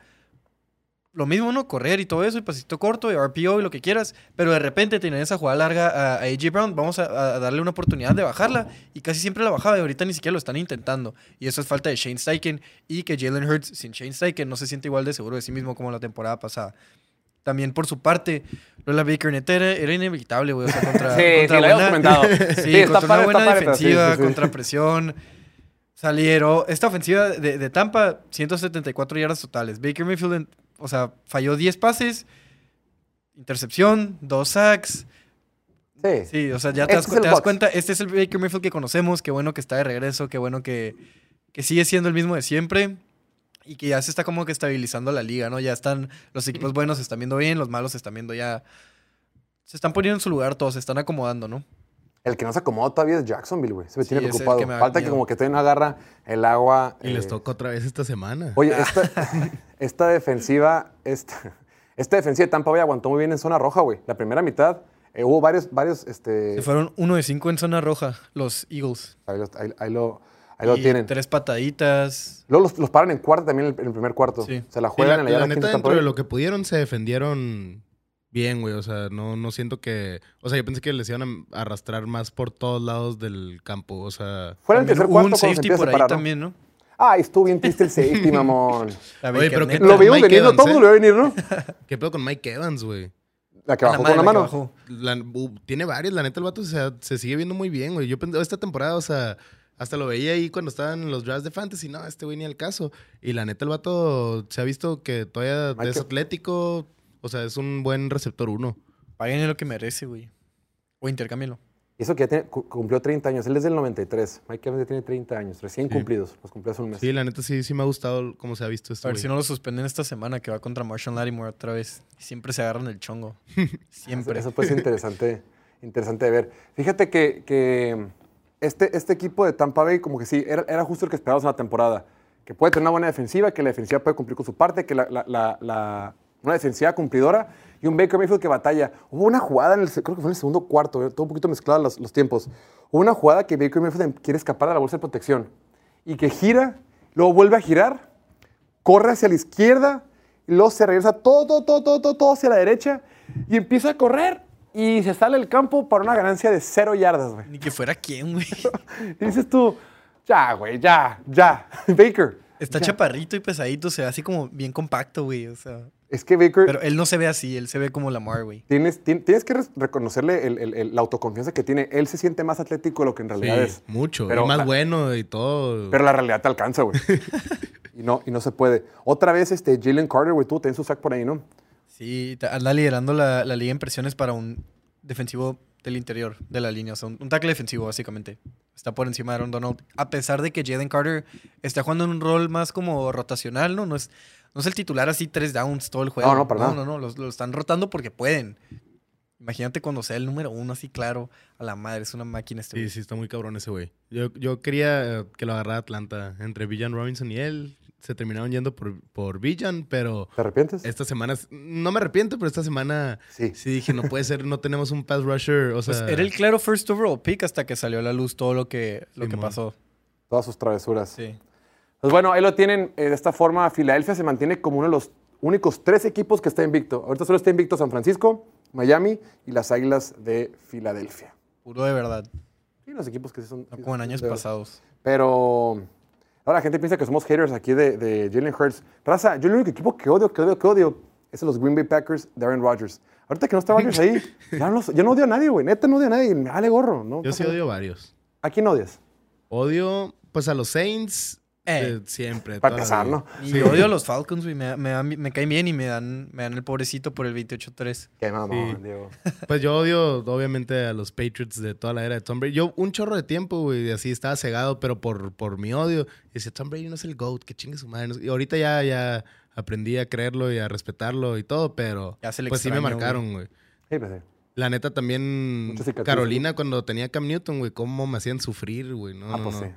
lo mismo, ¿no? Correr y todo eso, y pasito corto, y RPO y lo que quieras. Pero de repente tener esa jugada larga a, a AJ Brown, vamos a, a darle una oportunidad de bajarla. Y casi siempre la bajaba, y ahorita ni siquiera lo están intentando. Y eso es falta de Shane Steichen. Y que Jalen Hurts, sin Shane Steichen, no se siente igual de seguro de sí mismo como la temporada pasada. También por su parte, Lola Baker Net era, era inevitable, güey. O sea, contra, Sí, contra sí, lo habíamos buena- comentado. Sí, Sí, está contra padre, una buena está padre, sí, defensiva, contra presión. Salieron. Esta ofensiva de, de Tampa, 174 yardas totales. Baker Mayfield, o sea, falló 10 pases, intercepción, 2 sacks. Sí. Sí, o sea, ya te, Este das, te cuenta, este es el Baker Mayfield que conocemos, qué bueno que está de regreso, qué bueno que, que sigue siendo el mismo de siempre y que ya se está como que estabilizando la liga, ¿no? Ya están, los equipos buenos se están viendo bien, los malos se están viendo ya, se están poniendo en su lugar todos, se están acomodando, ¿no? El que no se acomoda todavía es Jacksonville, güey. Se me Sí, tiene preocupado. que me da Falta que como que todavía no agarra el agua. Y les eh, toca otra vez esta semana. Oye, esta, esta defensiva, esta, esta defensiva de Tampa Bay aguantó muy bien en zona roja, güey. La primera mitad eh, hubo varios, varios, este, Se fueron uno de cinco en zona roja, los Eagles. ahí, lo- ahí- ahí lo, ahí lo tienen. Tres pataditas. Luego los, los paran en cuarto también en el, primer cuarto. Sí. Se la juegan la, en la la yarda neta, 15 Tampa dentro de lo que pudieron, se defendieron bien, güey. O sea, no, no siento que. O sea, yo pensé que les iban a arrastrar más por todos lados del campo. O sea. Fue en el tercer cuarto un se safety por ahí también, ¿no? Ay, estuvo bien triste el safety, mamón. La Oye, pero ¿qué. Lo vimos venir, Todo ¿eh? lo vio venir, ¿no? ¿Qué pedo con Mike Evans, güey? La que bajó madre, con la mano. La- uh, tiene varias, la neta, el vato o sea, se sigue viendo muy bien, güey. Yo pensé, esta temporada, o sea, hasta lo veía ahí cuando estaban en los drafts de fantasy. No, este güey ni al caso. Y la neta, el vato se ha visto que todavía es atlético. O sea, es un buen receptor uno. Páguenle lo que merece, güey. O intercámbialo. Y eso que ya tiene- cumplió 30 años. Él es del 93. Mike Evans ya tiene 30 años, recién cumplidos. Los cumplió hace un mes. Sí, la neta, sí, sí me ha gustado cómo se ha visto este A ver güey. si no lo suspenden esta semana que va contra Marshall Lattimore otra vez. Siempre se agarran el chongo. Siempre. Eso puede ser interesante, interesante de ver. Fíjate que, que este, este equipo de Tampa Bay, como que sí, era, era justo el que esperábamos en la temporada. Que puede tener una buena defensiva, que la defensiva puede cumplir con su parte, que la, la- la- una defensiva cumplidora y un Baker Mayfield que batalla. Hubo una jugada, en el, creo que fue en el segundo cuarto, eh, todo un poquito mezclado los, los tiempos. Hubo una jugada que Baker Mayfield em- quiere escapar de la bolsa de protección y que gira, luego vuelve a girar, corre hacia la izquierda y luego se regresa todo, todo, todo, todo, todo hacia la derecha y empieza a correr y se sale del campo para una ganancia de cero yardas, güey. Ni que fuera quién, güey. Y dices tú, ya, güey, ya, ya. Baker. Está ya. chaparrito y pesadito, se ve así como bien compacto, güey. O sea. Es que Baker, Pero él no se ve así, él se ve como Lamar, güey. tienes, tien- tienes que reconocerle el- el- el- la autoconfianza que tiene. Él se siente más atlético de lo que en Sí, realidad es. mucho. Pero y más la- bueno y todo. Pero la realidad te alcanza, güey. y, no, y no se puede. Otra vez, este, Jalen Carter, güey, tú tenés su sack por ahí, ¿no? Sí, anda liderando la, la liga en presiones para un defensivo del interior de la línea. O sea, un, un tackle defensivo, básicamente. Está por encima de Aaron Donald. A pesar de que Jaden Carter está jugando en un rol más como rotacional, ¿no? No es, no es el titular así tres downs todo el juego. No, no, para no, no, no. Los están rotando porque pueden. Imagínate cuando sea el número uno así claro. A la madre, es una máquina este Sí, güey. sí, está muy cabrón ese güey. Yo, yo quería eh, que lo agarrara Atlanta. Entre Villan Robinson y él se terminaron yendo por, por Villan, pero ¿Te arrepientes? esta semana, no me arrepiento, pero esta semana Sí. sí dije, no puede ser, no tenemos un pass rusher. O Pues sea, era el claro first overall pick hasta que salió a la luz todo lo que, lo que pasó. Todas sus travesuras. Sí. Pues bueno, ahí lo tienen. eh, de esta forma, Filadelfia se mantiene como uno de los únicos tres equipos que está invicto. Ahorita solo está invicto San Francisco, Miami y las Águilas de Filadelfia. Puro de verdad. Y los equipos que sí son... No como en años pasados. Pero ahora la gente piensa que somos haters aquí de, de Jalen Hurts. Raza, yo el único equipo que odio, que odio, que odio es a los Green Bay Packers de Aaron Rodgers. Ahorita que no está Rodgers ahí, ya no, yo no odio a nadie, güey. Neta no odio a nadie. Me vale gorro. ¿no? yo sí odio varios. ¿A quién odias? Odio, pues a los Saints Eh. siempre. Para empezar. ¿no? Y yo odio a los Falcons, güey. Me, me, dan- me caen bien y me dan, me dan el pobrecito por el 28-3. Qué mamón, Sí. Diego. Pues yo odio, obviamente, a los Patriots de toda la era de Tom Brady. Yo un chorro de tiempo, güey, así estaba cegado, pero por, por mi odio. Y decía, Tom Brady no es el GOAT, que chingue su madre. Y ahorita ya, ya aprendí a creerlo y a respetarlo y todo, pero Ya se le pues sí me marcaron, güey. Sí, pues sí. La neta también Carolina cuando tenía Cam Newton, güey, cómo me hacían sufrir, güey. No, Ah, no, pues no. sí.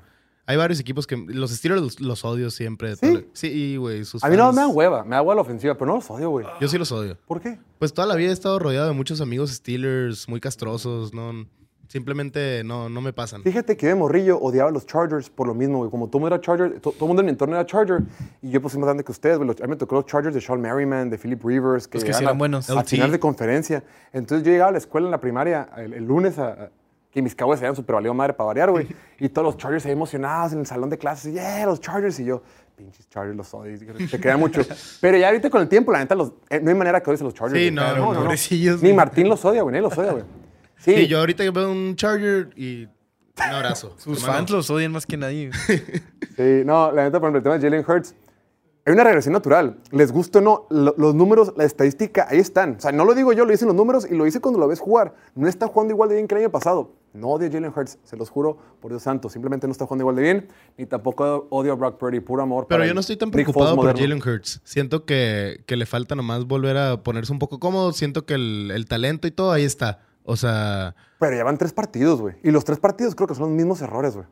Hay varios equipos que los Steelers los, los odio siempre. ¿Sí? Sí, güey, sus A mí no me dan hueva, me da hueva la ofensiva, pero no los odio, güey. Yo sí los odio. ¿Por qué? Pues toda la vida he estado rodeado de muchos amigos Steelers muy castrosos, no simplemente no no me pasan. Fíjate que yo de morrillo odiaba a los Chargers por lo mismo, güey. Como todo el mundo era Charger, to- todo el mundo en mi entorno era Charger. Y yo pues soy más grande que ustedes, güey. A mí me tocó los Chargers de Sean Merriman, de Philip Rivers. Que Los que eran a- buenos. A LT. final de conferencia. Entonces yo llegaba a la escuela en la primaria el, el lunes a, que mis cabos se habían super valido madre para variar, güey. Y todos los Chargers ahí emocionados en el salón de clases. Yeah, los Chargers. Y yo, pinches Chargers, los odio. y Te queda mucho. Pero ya ahorita con el tiempo, la neta, los, eh, no hay manera que odies a los Chargers. Sí, no, no, pobrecillos, Ni. Martín los odia, güey. Nadie los odia, güey. Sí, Sí, yo ahorita veo un Charger y un abrazo. Sus Hermano. fans los odian más que nadie. Sí, no, la neta, por ejemplo, el tema de Jalen Hurts, hay una regresión natural. Les gusta o no, lo- los números, la estadística, ahí están. O sea, no lo digo yo, lo dicen los números y lo hice cuando lo ves jugar. No está jugando igual de bien que el año pasado. No odio a Jalen Hurts, se los juro, por Dios santo. Simplemente no está jugando igual de bien, ni tampoco odio a Brock Purdy, puro amor. Pero para yo no estoy tan preocupado por. Jalen Hurts. Siento que, que le falta nomás volver a ponerse un poco cómodo. Siento que el, el talento y todo ahí está. O sea, Pero ya van tres partidos, güey. Y los tres partidos creo que son los mismos errores, güey.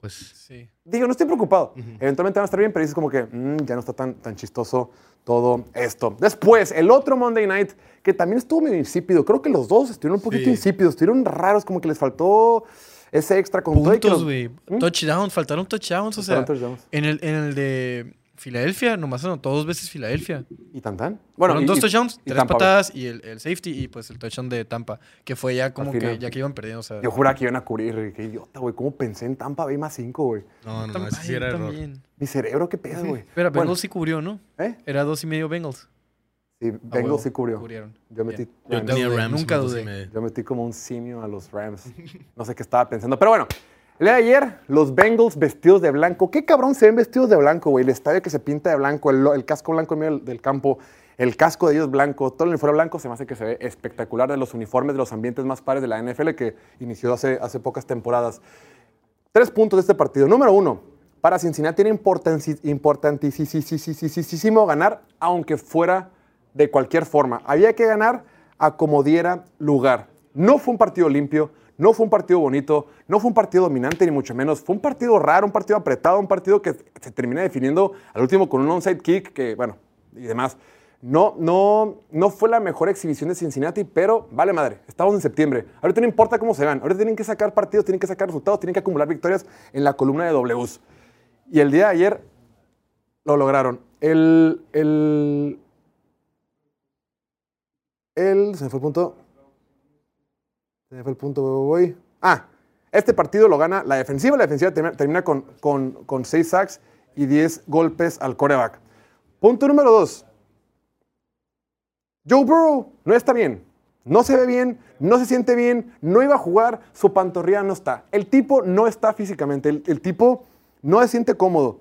pues Sí. Digo, no estoy preocupado. Eventualmente van a estar bien, pero dices como que "Mm, ya no está tan, tan chistoso todo esto. Después, el otro Monday Night, que también estuvo medio insípido. Creo que los dos estuvieron un poquito Sí. insípidos, estuvieron raros, como que les faltó ese extra con Puntos, los- güey. ¿Mm? Touchdowns, faltaron touchdowns. O sea, touchdowns. en el, en el de Filadelfia, nomás anotó dos veces Filadelfia. ¿Y tan tan? Bueno, y- dos touchdowns, y tres Tampa patadas y el, el safety y pues el touchdown de Tampa, que fue ya como que ya que iban perdiendo. O sea, Yo juraba que iban a cubrir. Qué idiota, güey. ¿Cómo pensé en Tampa Bay más 5, güey? no, no, no, tam- ese sí era error. también. Mi cerebro, qué pedo, güey. Pero Bueno, Bengals sí cubrió, ¿no? ¿eh? Era dos y medio Bengals. Sí, A Bengals huevo, sí cubrió. Cubrieron. Yo metí. Yo tenía Rams. nunca dudé. Yo metí como un simio a los Rams. No sé qué estaba pensando. Pero bueno, el de ayer, los Bengals vestidos de blanco. Qué cabrón se ven vestidos de blanco, güey. El estadio que se pinta de blanco, el, casco blanco en medio del, campo, el casco de ellos blanco, todo el uniforme blanco se me hace que se ve espectacular de los uniformes de los ambientes más pares de la NFL que inició hace, hace pocas temporadas. Tres puntos de este partido. Número uno, para Cincinnati era importantísimo ganar, aunque fuera de cualquier forma. Había que ganar a como diera lugar. No fue un partido limpio, no fue un partido bonito, no fue un partido dominante, ni mucho menos. Fue un partido raro, un partido apretado, un partido que se termina definiendo al último con un onside kick, que, bueno, y demás. No, no, no fue la mejor exhibición de Cincinnati, pero vale madre, estamos en septiembre. Ahorita no importa cómo se van, ahorita tienen que sacar partidos, tienen que sacar resultados, tienen que acumular victorias en la columna de Ws. Y el día de ayer lo lograron. El, el, el, se me fue el punto. Punto. Ah, este partido lo gana la defensiva. La defensiva termina, con, con 6 sacks y 10 golpes al coreback. Punto número 2. Joe Burrow no está bien. No se ve bien, no se siente bien, no iba a jugar, su pantorrilla no está. El tipo no está físicamente, el, el tipo no se siente cómodo.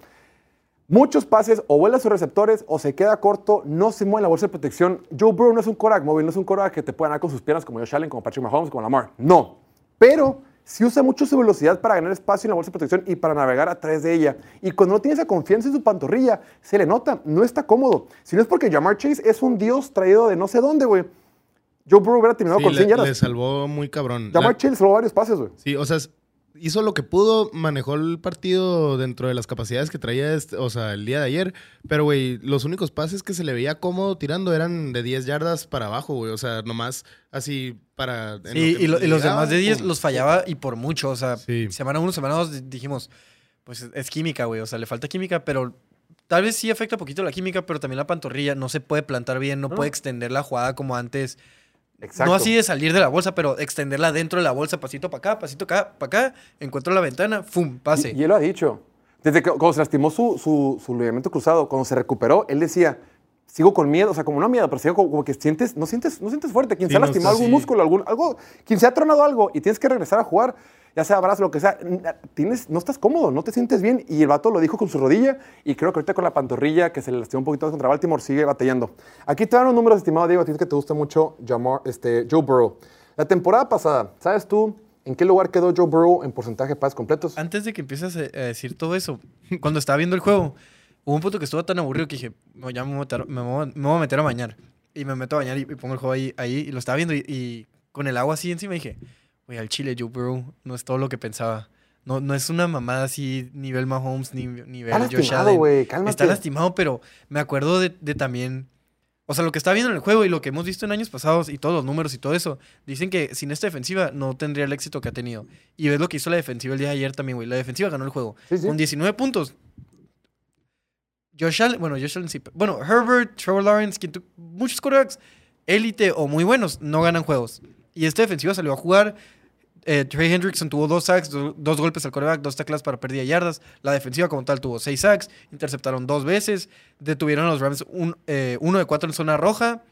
Muchos pases o vuela a sus receptores o se queda corto, no se mueve la bolsa de protección. Joe Burrow no es un quarterback móvil, no es un quarterback que te pueda ganar con sus piernas como Josh Allen, como Patrick Mahomes, como Lamar. No. Pero sí usa mucho su velocidad para ganar espacio en la bolsa de protección y para navegar a través de ella. Y cuando no tiene esa confianza en su pantorrilla, se le nota, no está cómodo. Si no es porque Jamar Chase es un dios traído de no sé dónde, güey. Joe Burrow hubiera terminado Sí, con 100 le, le yardas. salvó muy cabrón. Jamar La- Chase robó varios pases, güey. Sí, o sea, hizo lo que pudo, manejó el partido dentro de las capacidades que traía, este- o sea, el día de ayer. Pero, güey, los únicos pases que se le veía cómodo tirando eran de 10 yardas para abajo, güey. O sea, nomás así para... Sí, y, lo- y los demás de 10 pum. los fallaba y por mucho. O sea, Sí. semana 1, semana 2 dijimos, pues es- es química, güey. O sea, le falta química, pero tal vez sí afecta poquito la química, pero también la pantorrilla no se puede plantar bien, no No. puede extender la jugada como antes. Exacto. No así de salir de la bolsa, pero extenderla dentro de la bolsa, pasito para acá, pasito acá, para acá, encuentro la ventana, ¡fum! Pase. Y, y él lo ha dicho. Desde que cuando se lastimó su, su, su ligamento cruzado, cuando se recuperó, él decía, sigo con miedo, o sea, como no miedo, pero sigo como, como que sientes, no sientes, no sientes fuerte. Quien Sí, se ha no lastimado está algún así. músculo, algún, algo, quien se ha tronado algo y tienes que regresar a jugar, ya sea brazo, lo que sea, tienes, no estás cómodo, no te sientes bien. Y el vato lo dijo con su rodilla y creo que ahorita con la pantorrilla, que se le lastimó un poquito contra Baltimore, sigue batallando. Aquí te dan los números, estimado Diego, a ti que te gusta mucho este, Joe Burrow. La temporada pasada, ¿sabes tú en qué lugar quedó Joe Burrow en porcentaje de pases completos? Antes de que empieces a, decir todo eso, cuando estaba viendo el juego, hubo un punto que estuvo tan aburrido que dije, no, ya me voy, a me voy a- meter a bañar. Y me meto a bañar y, pongo el juego ahí, y lo estaba viendo y con el agua así encima dije, güey, al Chile Joe Burrow no es todo lo que pensaba. No, no es una mamada así nivel Mahomes ni nivel Está Josh lastimado, Allen. Cálmate. Está lastimado, pero me acuerdo de, de también. O sea, lo que está viendo en el juego y lo que hemos visto en años pasados y todos los números y todo eso, dicen que sin esta defensiva no tendría el éxito que ha tenido. Y ves lo que hizo la defensiva el día de ayer también, güey. La defensiva ganó el juego. Sí, sí. Con 19 puntos. Josh Allen, bueno, Josh Allen sí. Bueno, Herbert, Trevor Lawrence, quien muchos quarterbacks élite o muy buenos no ganan juegos. Y esta defensiva salió a jugar. Eh, Trey Hendrickson tuvo dos sacks, do- dos golpes al quarterback, dos taclas para pérdida de yardas. La defensiva como tal tuvo seis sacks, interceptaron dos veces, detuvieron a los Rams un- eh, uno de cuatro en zona roja,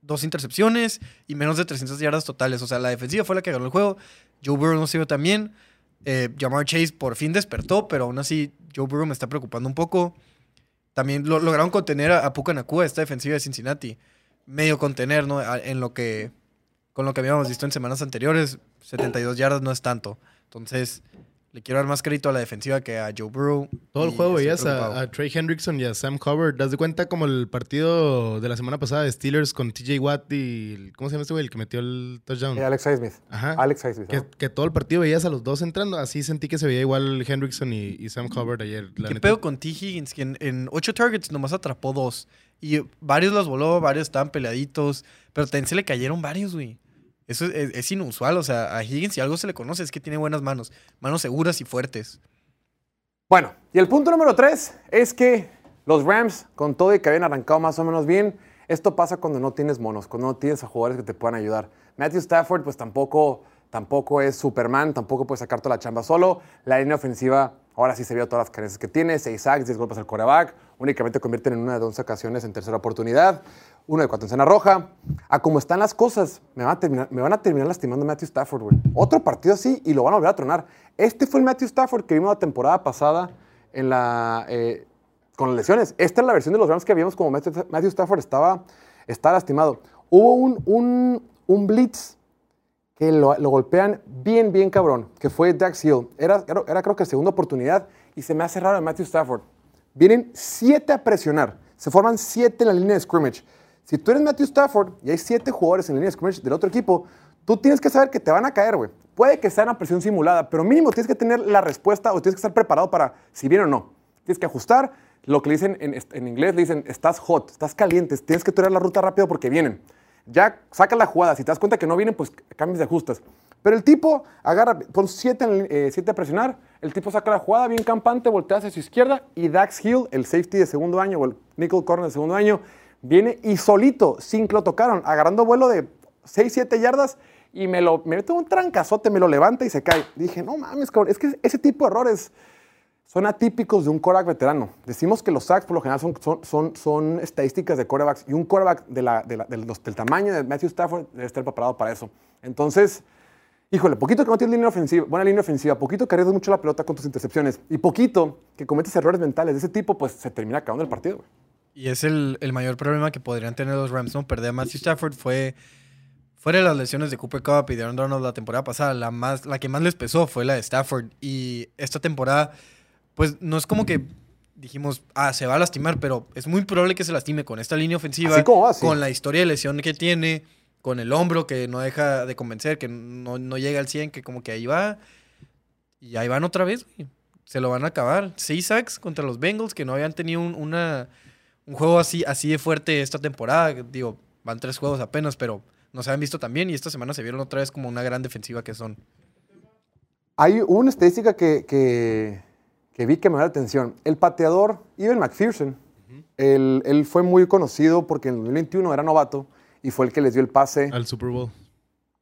dos intercepciones y menos de 300 yardas totales. O sea, la defensiva fue la que ganó el juego. Joe Burrow no tan bien. Eh, Jamar Chase por fin despertó, pero aún así Joe Burrow me está preocupando un poco. También lo- lograron contener a, a Puka Nakua, esta defensiva de Cincinnati. Medio contener, ¿no? En lo que. Con lo que habíamos visto en semanas anteriores, 72 yardas no es tanto. Entonces, le quiero dar más crédito a la defensiva que a Joe Burrow. Todo el juego veías a, a Trey Hendrickson y a Sam Hubbard. ¿Das de cuenta como el partido de la semana pasada de Steelers con TJ Watt y... el- ¿Cómo se llama este güey? El que metió el touchdown. Eh, Alex Highsmith. Ajá. Alex Highsmith. Que, todo el partido veías a los dos entrando. Así sentí que se veía igual Hendrickson y, y Sam Hubbard ayer. la ¿Qué neta. pedo con T. Higgins? Que en, en ocho targets nomás atrapó dos. Y varios los voló, varios estaban peleaditos. Pero también se le cayeron varios, güey. Eso es, inusual. O sea, a Higgins, si algo se le conoce, es que tiene buenas manos. Manos seguras y fuertes. Bueno, y el punto número tres es que los Rams, con todo y que habían arrancado más o menos bien, esto pasa cuando no tienes monos, cuando no tienes a jugadores que te puedan ayudar. Matthew Stafford, pues tampoco, tampoco es Superman, tampoco puede sacar toda la chamba solo. La línea ofensiva, ahora sí se vio todas las carencias que tiene: 6 sacks, 10 golpes al coreback. Únicamente convierten en una de 11 ocasiones en tercera oportunidad. Uno de cuatro en zona roja. A como están las cosas, me van a terminar, lastimando a Matthew Stafford, güey. Otro partido así y lo van a volver a tronar. Este fue el Matthew Stafford que vimos la temporada pasada en la, eh, con lesiones. Esta es la versión de los Rams que vimos como Matthew Stafford estaba, estaba lastimado. Hubo un, blitz que lo, golpean bien, bien cabrón, que fue Dax Hill. Era, era, era creo que segunda oportunidad y se me hace raro de Matthew Stafford. Vienen siete a presionar. Se forman siete en la línea de scrimmage. Si tú eres Matthew Stafford y hay siete jugadores en la línea de scrimmage del otro equipo, tú tienes que saber que te van a caer, güey. Puede que sea una presión simulada, pero mínimo tienes que tener la respuesta o tienes que estar preparado para si viene o no. Tienes que ajustar. Lo que le dicen en, inglés, dicen, estás hot, estás caliente, tienes que torear la ruta rápido porque vienen. Ya saca la jugada. Si te das cuenta que no vienen, pues cambias de ajustas. Pero el tipo agarra, pon siete, en- eh, siete a presionar, el tipo saca la jugada bien campante, voltea hacia su izquierda y Dax Hill, el safety de segundo año o el nickel corner de segundo año, viene y solito, sin que lo tocaron, agarrando vuelo de 6, 7 yardas y me lo me mete un trancazote, me lo levanta y se cae. Dije, no mames, cabrón, es que ese tipo de errores son atípicos de un quarterback veterano. Decimos que los sacks por lo general son, son, son, estadísticas de quarterbacks y un los- del tamaño de Matthew Stafford debe estar preparado para eso. Entonces, híjole, poquito que no tienes línea ofensiva, buena línea ofensiva, poquito que arriesgas mucho la pelota con tus intercepciones y poquito que cometes errores mentales de ese tipo, pues se termina acabando el partido. Y es el, el mayor problema que podrían tener los Rams, ¿no? Perder a Matthew Stafford fue. Fuera de las lesiones de Cooper Cup y de Aaron Donald la temporada pasada, la, más, la que más les pesó fue la de Stafford. Y esta temporada, pues no es como que dijimos, ah, se va a lastimar, pero es muy probable que se lastime con esta línea ofensiva, va, sí. con la historia de lesión que tiene, con el hombro que no deja de convencer, que no, no llega al 100, que como que ahí va. Y ahí van otra vez, güey. Se lo van a acabar. Seis sacks contra los Bengals, que no habían tenido un, una, un juego así, así de fuerte esta temporada. Digo, van tres juegos apenas, pero no se han visto tan bien. Y esta semana se vieron otra vez como una gran defensiva que son. Hay una estadística que, que, que vi que me da la atención. El pateador, Ivan McPherson, él, él fue muy conocido porque en el 2021 era novato y fue el que les dio el pase Al Super Bowl.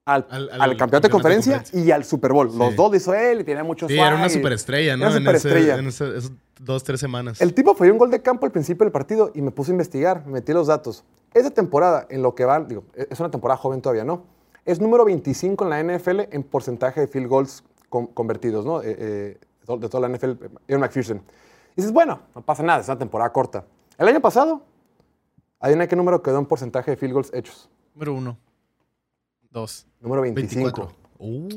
Al, al- al al campeonato de conferencia, conferencia. y al Super Bowl. Los Sí. dos lo hizo él y tenía mucho Sí, era una superestrella, ¿no? Era En, superestrella. ese- en ese- esas dos, tres semanas. El tipo fue un gol de campo al principio del partido y me puse a investigar, me metí los datos. Esa temporada, en lo que va, digo, es una temporada joven todavía, ¿no? Es número 25 en la NFL en porcentaje de field goals con- convertidos, ¿no? Eh, eh, de toda la NFL, Ian McPherson. Y dices, bueno, no pasa nada, es una temporada corta. El año pasado, adivina qué número quedó en porcentaje de field goals hechos. Número uno. Dos. Número 25. 24. Uh,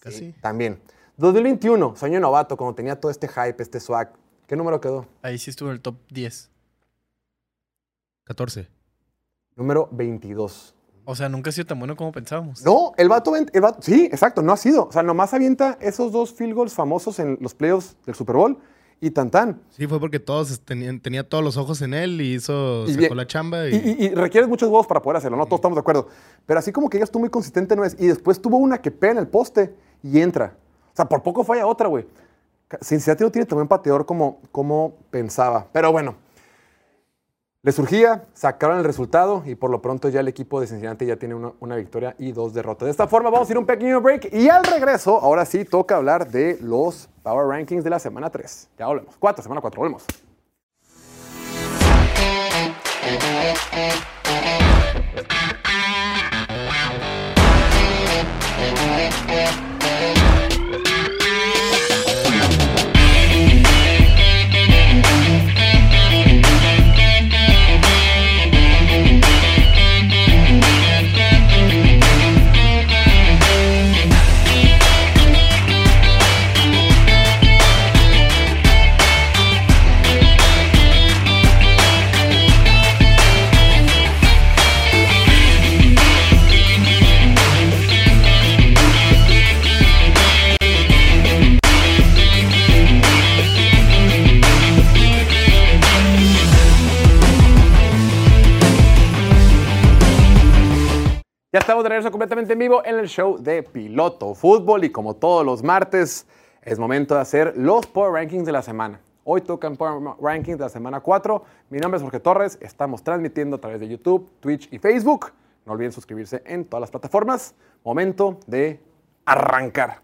casi. Sí, también. 2021, su año novato, cuando tenía todo este hype, este swag. ¿Qué número quedó? Ahí sí estuvo en el top 10. 14. Número 22. O sea, nunca ha sido tan bueno como pensábamos. No, el vato, el vato- sí, exacto, no ha sido. O sea, nomás avienta esos dos field goals famosos en los playoffs del Super Bowl y tan tan. Sí, fue porque todos tenían, tenía todos los ojos en él y hizo, Y sacó la chamba. Y, Y, y- requieres muchos huevos para poder hacerlo, ¿no? Todos estamos de acuerdo. Pero así como que digas tú muy consistente no es. Y después tuvo una que pega en el poste y entra. O sea, por poco falla otra, güey. Cincinnati no tiene tan buen pateador como, como pensaba. Pero bueno, le surgía, sacaron el resultado y por lo pronto ya el equipo de Cincinnati ya tiene una, una victoria y dos derrotas. De esta forma vamos a ir un pequeño break y al regreso, ahora sí, toca hablar de los Power Rankings de la semana 3. Ya volvemos. 4, semana 4, volvemos. Ya estamos de regreso completamente en vivo en el show de Piloto Fútbol y como todos los martes es momento de hacer los Power Rankings de la semana. Hoy tocan Power Rankings de la semana 4. Mi nombre es Jorge Torres, estamos transmitiendo a través de YouTube, Twitch y Facebook. No olviden suscribirse en todas las plataformas. Momento de arrancar.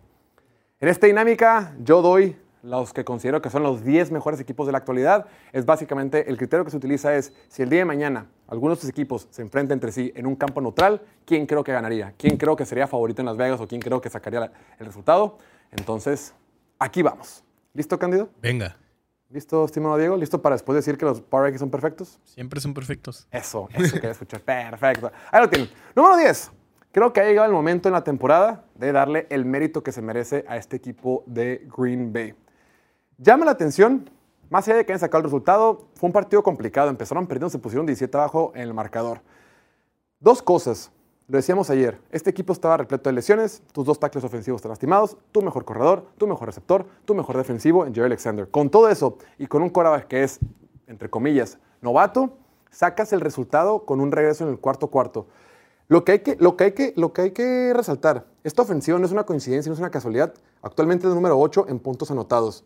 En esta dinámica yo doy los que considero que son los 10 mejores equipos de la actualidad. Es básicamente el criterio que se utiliza es si el día de mañana algunos de estos equipos se enfrentan entre sí en un campo neutral, ¿quién creo que ganaría? ¿Quién creo que sería favorito en Las Vegas o quién creo que sacaría la- el resultado? Entonces, aquí vamos. ¿Listo, Cándido? venga. ¿Listo, estimado Diego? ¿Listo para después decir que los Power Rankings son perfectos? Siempre son perfectos. Eso, eso quería escuchar. Perfecto. Ahí lo tienen. Número 10. Creo que ha llegado el momento en la temporada de darle el mérito que se merece a este equipo de Green Bay. Llama la atención, más allá de que hayan sacado el resultado, fue un partido complicado. Empezaron perdiendo, se pusieron 17 abajo en el marcador. Dos cosas. Lo decíamos ayer, este equipo estaba repleto de lesiones, tus dos tackles ofensivos están lastimados, tu mejor corredor, tu mejor receptor, tu mejor defensivo en Jerry Alexander. Con todo eso y con un quarterback que es, entre comillas, novato, sacas el resultado con un regreso en el cuarto cuarto. Lo que, hay que, lo, que hay que, lo que hay que resaltar, esta ofensiva no es una coincidencia, no es una casualidad. Actualmente es el número 8 en puntos anotados.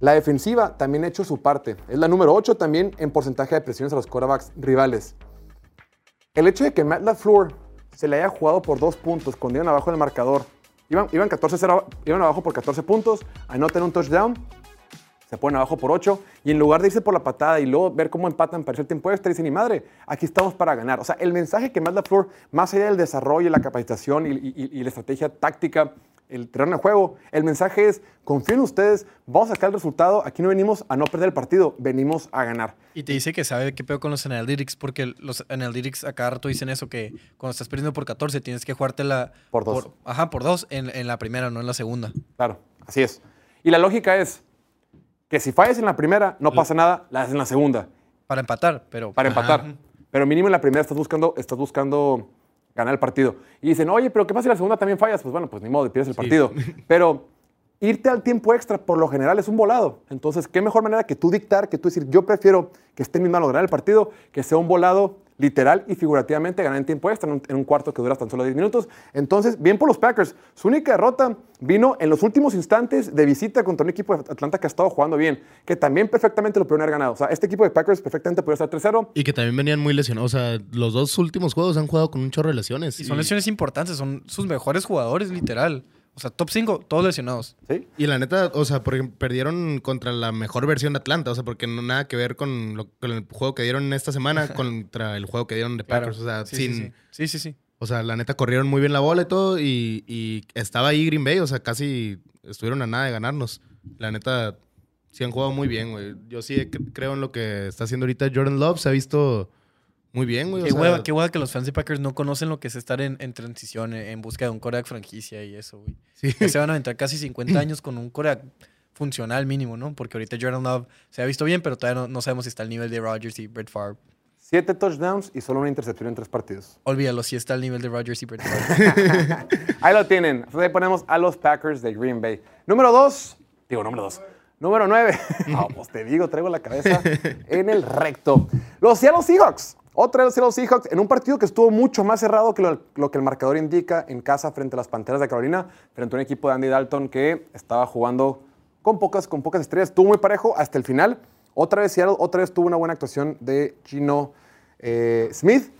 La defensiva también ha hecho su parte. Es la número 8 también en porcentaje de presiones a los quarterbacks rivales. El hecho de que Matt LaFleur se le haya jugado por dos puntos cuando iban abajo del marcador, iban, iban, 14 iban abajo por 14 puntos, anotan un touchdown, se ponen abajo por 8 y en lugar de irse por la patada y luego ver cómo empatan para el tiempo extra, dicen, ni madre, aquí estamos para ganar. O sea, el mensaje que Matt LaFleur, más allá del desarrollo, la capacitación y la estrategia táctica, el terreno de juego, el mensaje es, confío en ustedes, vamos a sacar el resultado, aquí no venimos a no perder el partido, venimos a ganar. Y te dice que sabe qué peor con los analytics, porque los analytics a cada rato dicen eso, que cuando estás perdiendo por 14 tienes que jugártela... Por dos. ajá, por dos en, en la primera, no en la segunda. Claro, así es. Y la lógica es que si fallas en la primera, no pasa nada, la haces en la segunda. Para empatar, pero... para Ajá. empatar. Pero mínimo en la primera estás buscando, estás buscando ganar el partido. Y dicen, oye, pero ¿qué pasa si la segunda también fallas? Pues bueno, pues ni modo, pierdes el partido. Pero irte al tiempo extra por lo general es un volado. Entonces, ¿qué mejor manera que tú dictar, que tú decir, yo prefiero que esté en mis manos ganar el partido, que sea un volado literal y figurativamente ganar en tiempo extra, en un, en un cuarto que dura tan solo 10 minutos. Entonces, bien por los Packers. Su única derrota vino en los últimos instantes de visita contra un equipo de Atlanta que ha estado jugando bien, que también perfectamente lo pudieron haber ganado. O sea, este equipo de Packers perfectamente podría estar 3-0. Y que también venían muy lesionados. O sea, los dos últimos juegos han jugado con un chorro de lesiones. Y son lesiones importantes, son sus mejores jugadores, literal. O sea, top 5, todos lesionados. ¿sí? Y la neta, o sea, por ejemplo, perdieron contra la mejor versión de Atlanta. O sea, porque no nada que ver con, lo- con el juego que dieron esta semana contra el juego que dieron de Claro. Packers. O sea, sí, sin. sí, sí. sí, sí, sí. O sea, la neta corrieron muy bien la bola y todo. Y, y estaba ahí Green Bay. O sea, casi estuvieron a nada de ganarnos. La neta, sí han jugado muy bien, güey. Yo sí cre- creo en lo que está haciendo ahorita Jordan Love. Se ha visto muy bien, güey. o Qué sea, hueva, qué hueva que los fans de Packers no conocen lo que es estar en, en transición, en, en busca de un coreback franquicia y eso, güey. sí. Que se van a aventar casi 50 años con un coreback funcional mínimo, ¿no? Porque ahorita Jordan Love se ha visto bien, pero todavía no, no sabemos si está al nivel de Rodgers y Brett Favre. Siete touchdowns y solo una intercepción en tres partidos. Olvídalo, si está al nivel de Rodgers y Brett Favre. Ahí lo tienen. Entonces ahí ponemos a los Packers de Green Bay. Número dos. Digo, número dos. Número nueve. Vamos, te digo, traigo la cabeza en el recto. Los Seattle Seahawks. Otra vez los Seahawks en un partido que estuvo mucho más cerrado que lo, que el marcador indica en casa frente a las Panteras de Carolina, frente a un equipo de Andy Dalton que estaba jugando con pocas, con pocas estrellas. Estuvo muy parejo hasta el final. Otra vez Seattle, otra vez tuvo una buena actuación de Gino eh, Smith.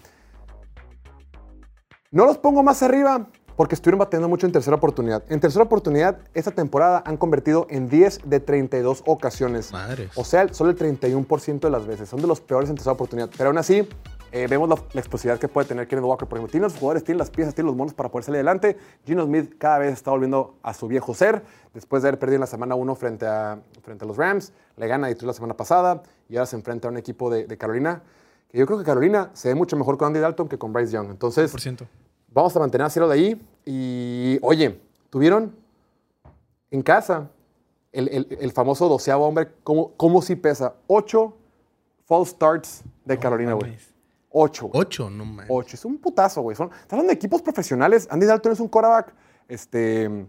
No los pongo más arriba porque estuvieron batiendo mucho en tercera oportunidad. En tercera oportunidad, esta temporada han convertido en 10 de 32 ocasiones. Madres. O sea, solo el 31% de las veces. Son de los peores en tercera oportunidad. Pero aún así, eh, vemos la, la explosividad que puede tener Kenneth Walker. Por ejemplo, tiene los jugadores, tiene las piezas, tiene los monos para poder salir adelante. Gino Smith cada vez está volviendo a su viejo ser. Después de haber perdido en la semana 1 frente a, frente a los Rams, le gana a Detroit la semana pasada y ahora se enfrenta a un equipo de, de Carolina. Que yo creo que Carolina se ve mucho mejor con Andy Dalton que con Bryce Young. Entonces, 100%. Vamos a mantener a Cielo de ahí. Y, oye, tuvieron en casa el, el- el famoso doceavo hombre, ¿cómo, cómo sí pesa? Ocho false starts de Carolina, güey. Ocho. Ocho, no mames. Ocho. Es un putazo, güey. Son, están hablando de equipos profesionales. Andy Dalton es un quarterback este,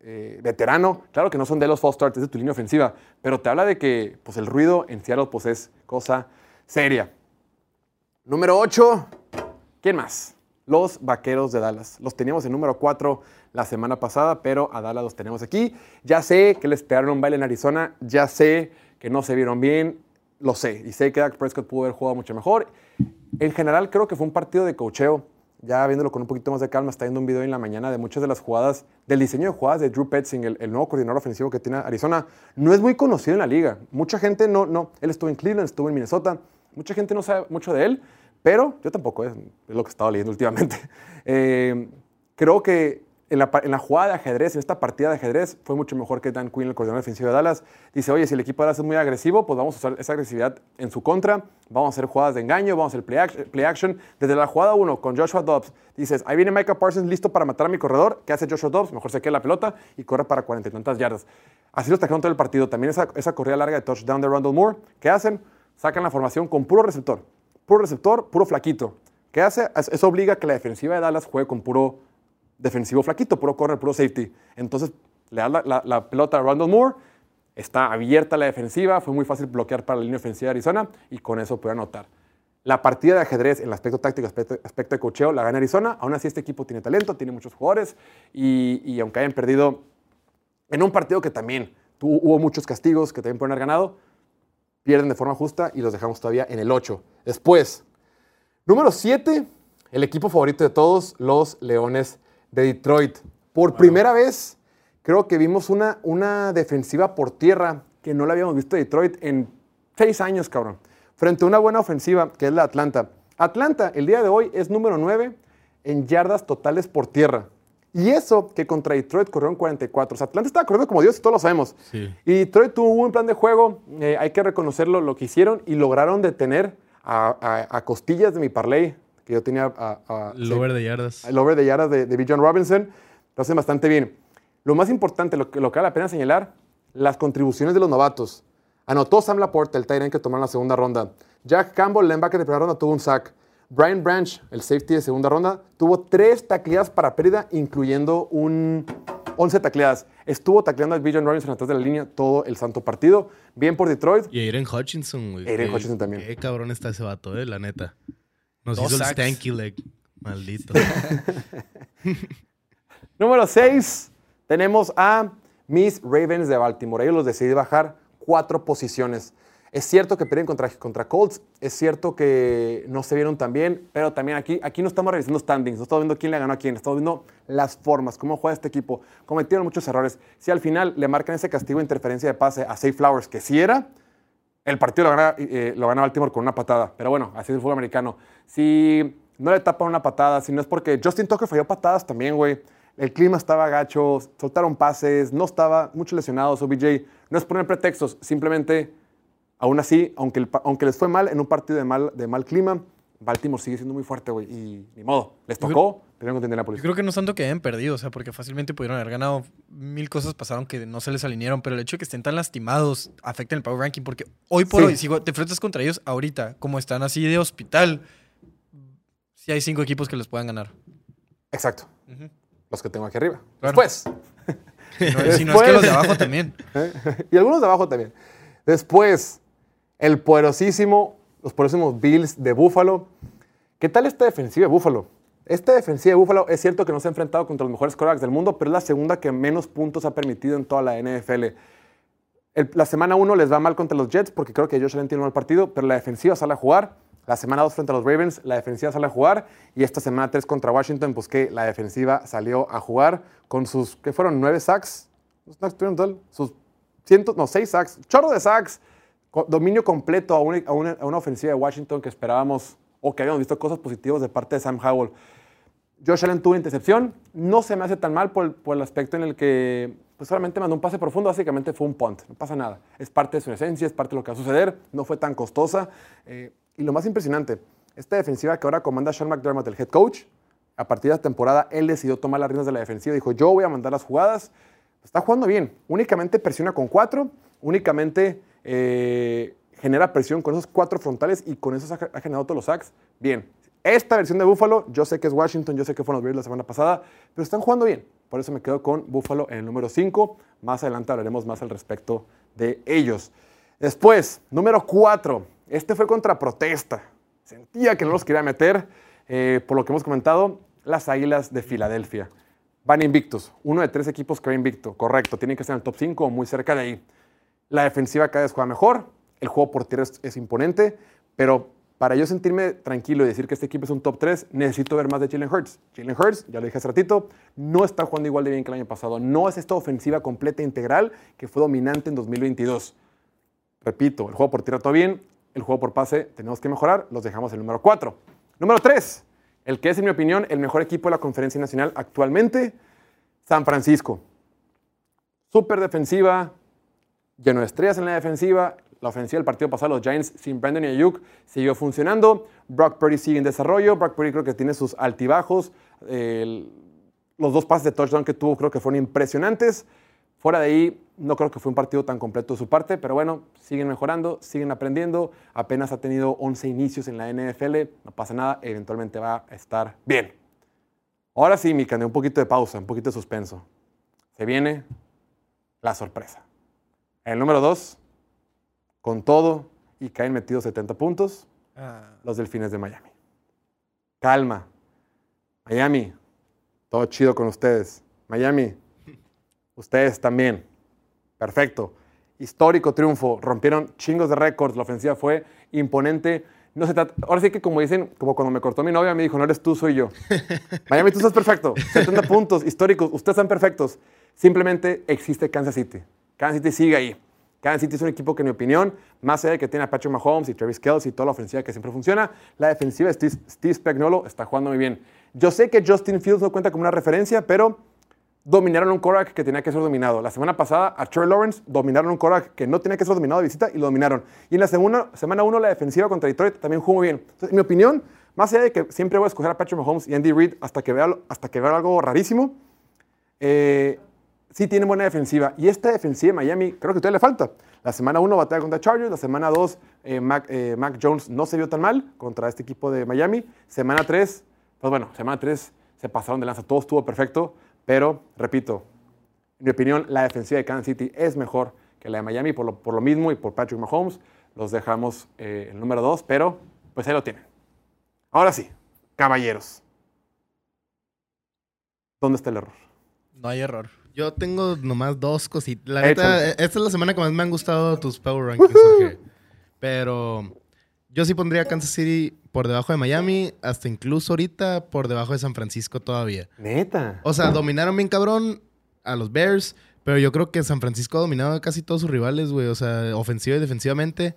eh, veterano. Claro que no son de los false starts, es de tu línea ofensiva. Pero te habla de que pues, el ruido en Seattle pues, es cosa seria. Número 8. ¿Quién más? Los Vaqueros de Dallas. Los teníamos en número 4 la semana pasada, pero a Dallas los tenemos aquí. Ya sé que les pegaron un baile en Arizona, ya sé que no se vieron bien, lo sé. Y sé que Dak Prescott pudo haber jugado mucho mejor. En general creo que fue un partido de cocheo. Ya viéndolo con un poquito más de calma, está viendo un video en la mañana de muchas de las jugadas, del diseño de jugadas de Drew Petzing, el, el nuevo coordinador ofensivo que tiene Arizona. No es muy conocido en la liga. Mucha gente no, no, él estuvo en Cleveland, estuvo en Minnesota. Mucha gente no sabe mucho de él, pero yo tampoco, es, es lo que he estado leyendo últimamente. Eh, creo que en la, en la jugada de ajedrez, en esta partida de ajedrez, fue mucho mejor que Dan Quinn, el coordinador defensivo de Dallas. Dice, oye, si el equipo de Dallas es muy agresivo, pues vamos a usar esa agresividad en su contra. Vamos a hacer jugadas de engaño, vamos a hacer play action. Play action. Desde la jugada 1 con Joshua Dobbs, dices, ahí viene Micah Parsons listo para matar a mi corredor. ¿Qué hace Joshua Dobbs? Mejor se queda la pelota y corre para cuarenta y tantas yardas. Así lo trajeron todo el partido. También esa, esa corrida larga de touchdown de Rondell Moore. ¿Qué hacen? Sacan la formación con puro receptor. Puro receptor, puro flaquito. ¿Qué hace? Es- Eso obliga a que la defensiva de Dallas juegue con puro defensivo flaquito, puro corner, puro safety. Entonces, le da la, la- la pelota a Randall Moore, está abierta la defensiva, fue muy fácil bloquear para la línea ofensiva de Arizona y con eso puede anotar. La partida de ajedrez en el aspecto táctico, aspecto, aspecto de cocheo, la gana Arizona. Aún así, este equipo tiene talento, tiene muchos jugadores y, y aunque hayan perdido en un partido que también hubo muchos castigos, que también pueden haber ganado, pierden de forma justa y los dejamos todavía en el 8. Después, Número 7, el equipo favorito de todos, los Leones de Detroit. Por primera vez, creo que vimos una, una defensiva por tierra que no la habíamos visto de Detroit en seis años, cabrón. Frente a una buena ofensiva, que es la Atlanta. Atlanta, el día de hoy, es número 9 en yardas totales por tierra. Y eso que contra Detroit corrieron 44. O sea, Atlanta estaba corriendo como Dios y todos lo sabemos. Sí. Y Detroit tuvo un buen plan de juego, eh, hay que reconocerlo, lo que hicieron y lograron detener a, a- a costillas de mi parlay, que yo tenía a, a- El sí, over de yardas. el over de yardas de, de B. John Robinson. Lo hacen bastante bien. Lo más importante, lo que, lo que vale la pena señalar, las contribuciones de los novatos. Anotó Sam Laporte, el end que tomaron la segunda ronda. Jack Campbell, el linebacker de primera ronda, tuvo un sack. Brian Branch, el safety de segunda ronda, tuvo tres tacleadas para pérdida, incluyendo un 11 tacleadas. Estuvo tacleando a B. John Robinson atrás de la línea todo el santo partido. Bien por Detroit. Y Aiden Hutchinson, güey. Qué- Hutchinson también. Qué cabrón está ese vato, eh, la neta. Nos Dos hizo sacks. el stanky leg. Maldito. Número 6, tenemos a mis Ravens de Baltimore. Ellos los decidí bajar cuatro posiciones. Es cierto que perdieron contra, contra Colts, es cierto que no se vieron tan bien, pero también aquí, aquí no estamos revisando standings, no estamos viendo quién le ganó a quién, estamos viendo las formas, cómo juega este equipo. Cometieron muchos errores. Si al final le marcan ese castigo de interferencia de pase a Safe Flowers, que sí era, el partido lo gana, eh, lo gana Baltimore con una patada. Pero bueno, así es el fútbol americano. Si no le tapan una patada, si no es porque Justin Tucker falló patadas también, güey. El clima estaba gacho, soltaron pases, no estaba mucho lesionados, OBJ. No es poner pretextos, simplemente, aún así, aunque, el aunque les fue mal en un partido de mal, de mal clima, Baltimore sigue siendo muy fuerte, güey. Y ni modo. Les tocó, pero no Yo Indianapolis. creo que no es tanto que hayan perdido, o sea, porque fácilmente pudieron haber ganado. Mil cosas pasaron que no se les alinearon, pero el hecho de que estén tan lastimados afecta el power ranking, porque hoy por Sí. hoy, si te enfrentas contra ellos ahorita, como están así de hospital, sí hay cinco equipos que les puedan ganar. Exacto. Los que tengo aquí arriba. Claro. Después. Si no, si no es que los de abajo también. y algunos de abajo también. Después, el poderosísimo, los poderosísimos Bills de Buffalo. ¿Qué tal esta defensiva de Buffalo? Esta defensiva de Buffalo es cierto que no se ha enfrentado contra los mejores quarterbacks del mundo, pero es la segunda que menos puntos ha permitido en toda la NFL. La semana 1 les va mal contra los Jets porque creo que Josh Allen tiene un mal partido, pero la defensiva sale a jugar. La semana 2 frente a los Ravens, la defensiva sale a jugar. Y esta semana 3 contra Washington, pues que la defensiva salió a jugar con sus, ¿qué fueron? ¿9 sacks? Sus cientos, no, 6 sacks. Chorro de sacks. Dominio completo a una, a una- ofensiva de Washington que esperábamos o que habíamos visto cosas positivas de parte de Sam Howell. Josh Allen tuvo intercepción. No se me hace tan mal por el, por el aspecto en el que pues, solamente mandó un pase profundo. Básicamente fue un punt. No pasa nada. Es parte de su esencia, es parte de lo que va a suceder. No fue tan costosa. Eh, y lo más impresionante, esta defensiva que ahora comanda Sean McDermott, el head coach, a partir de la temporada, él decidió tomar las riendas de la defensiva. Dijo, yo voy a mandar las jugadas. Está jugando bien. Únicamente presiona con cuatro. Únicamente eh, genera presión con esos cuatro frontales y con eso ha generado todos los sacks. Bien. Esta versión de Buffalo, yo sé que es Washington, yo sé que fueron los Bears la semana pasada, pero están jugando bien. Por eso me quedo con Buffalo en el número 5. Más adelante hablaremos más al respecto de ellos. Después, número 4. Este fue contra protesta. Sentía que no los quería meter, eh, por lo que hemos comentado, las Águilas de Filadelfia. Van invictos. Uno de tres equipos que va invicto. Correcto. Tienen que estar en el top 5 o muy cerca de ahí. La defensiva cada vez juega mejor. El juego por tierra es, imponente. Pero para yo sentirme tranquilo y decir que este equipo es un top 3, necesito ver más de Jalen Hurts. Jalen Hurts, ya lo dije hace ratito, no está jugando igual de bien que el año pasado. No es esta ofensiva completa e integral que fue dominante en 2022. Repito, el juego por tierra todo bien. El juego por pase tenemos que mejorar. Los dejamos el número 4. Número 3. El que es, en mi opinión, el mejor equipo de la conferencia nacional actualmente, San Francisco. Súper defensiva, lleno de estrellas en la defensiva. La ofensiva del partido pasado, los Giants sin Brandon y Ayuk, siguió funcionando. Brock Purdy sigue en desarrollo. Brock Purdy creo que tiene sus altibajos. El- los dos pases de touchdown que tuvo creo que fueron impresionantes. Fuera de ahí, no creo que fue un partido tan completo de su parte, pero bueno, siguen mejorando, siguen aprendiendo. Apenas ha tenido 11 inicios en la NFL, no pasa nada, eventualmente va a estar bien. Ahora sí, Mika, un poquito de pausa, un poquito de suspenso. Se viene la sorpresa. En el número 2, con todo y caen metidos 70 puntos, Ah, los Delfines de Miami. Calma. Miami, todo chido con ustedes. Miami, ustedes también. Perfecto. Histórico triunfo. Rompieron chingos de récords. La ofensiva fue imponente. No se trata- Ahora sí que como dicen, como cuando me cortó mi novia, me dijo, no eres tú, soy yo. Miami, tú estás perfecto. 70 puntos históricos. Ustedes están perfectos. Simplemente existe Kansas City. Kansas City sigue ahí. Kansas City es un equipo que, en mi opinión, más allá de que tiene a Patrick Mahomes y Travis Kelce y toda la ofensiva que siempre funciona, la defensiva de Steve, Steve Spagnuolo está jugando muy bien. Yo sé que Justin Fields no cuenta como una referencia, pero dominaron un Korak que tenía que ser dominado. La semana pasada a Trevor Lawrence dominaron un Korak que no tenía que ser dominado de visita y lo dominaron. Y en la segunda, semana 1 la defensiva contra Detroit también jugó bien. Entonces, en mi opinión, más allá de que siempre voy a escoger a Patrick Mahomes y Andy Reid hasta que vea, hasta que vea algo rarísimo, eh, sí tienen buena defensiva. Y esta defensiva de Miami creo que todavía le falta. La semana 1 batalla contra Chargers, la semana 2 eh, Mac, eh, Mac Jones no se vio tan mal contra este equipo de Miami. Semana 3, pues bueno, semana 3 se pasaron de lanza, todo estuvo perfecto, pero repito, en mi opinión, la defensiva de Kansas City es mejor que la de Miami por lo, por lo mismo y por Patrick Mahomes. Los dejamos eh, el número 2, pero pues ahí lo tienen. Ahora sí, caballeros. ¿Dónde está el error? no hay error. Yo tengo nomás dos cositas. La neta, esta es la semana que más me han gustado tus Power Rankings, Jorge. Pero yo sí pondría a Kansas City por debajo de Miami, hasta incluso ahorita por debajo de San Francisco todavía. Neta. O sea, dominaron bien cabrón a los Bears, pero yo creo que San Francisco ha dominado a casi todos sus rivales, güey. O sea, ofensiva y defensivamente.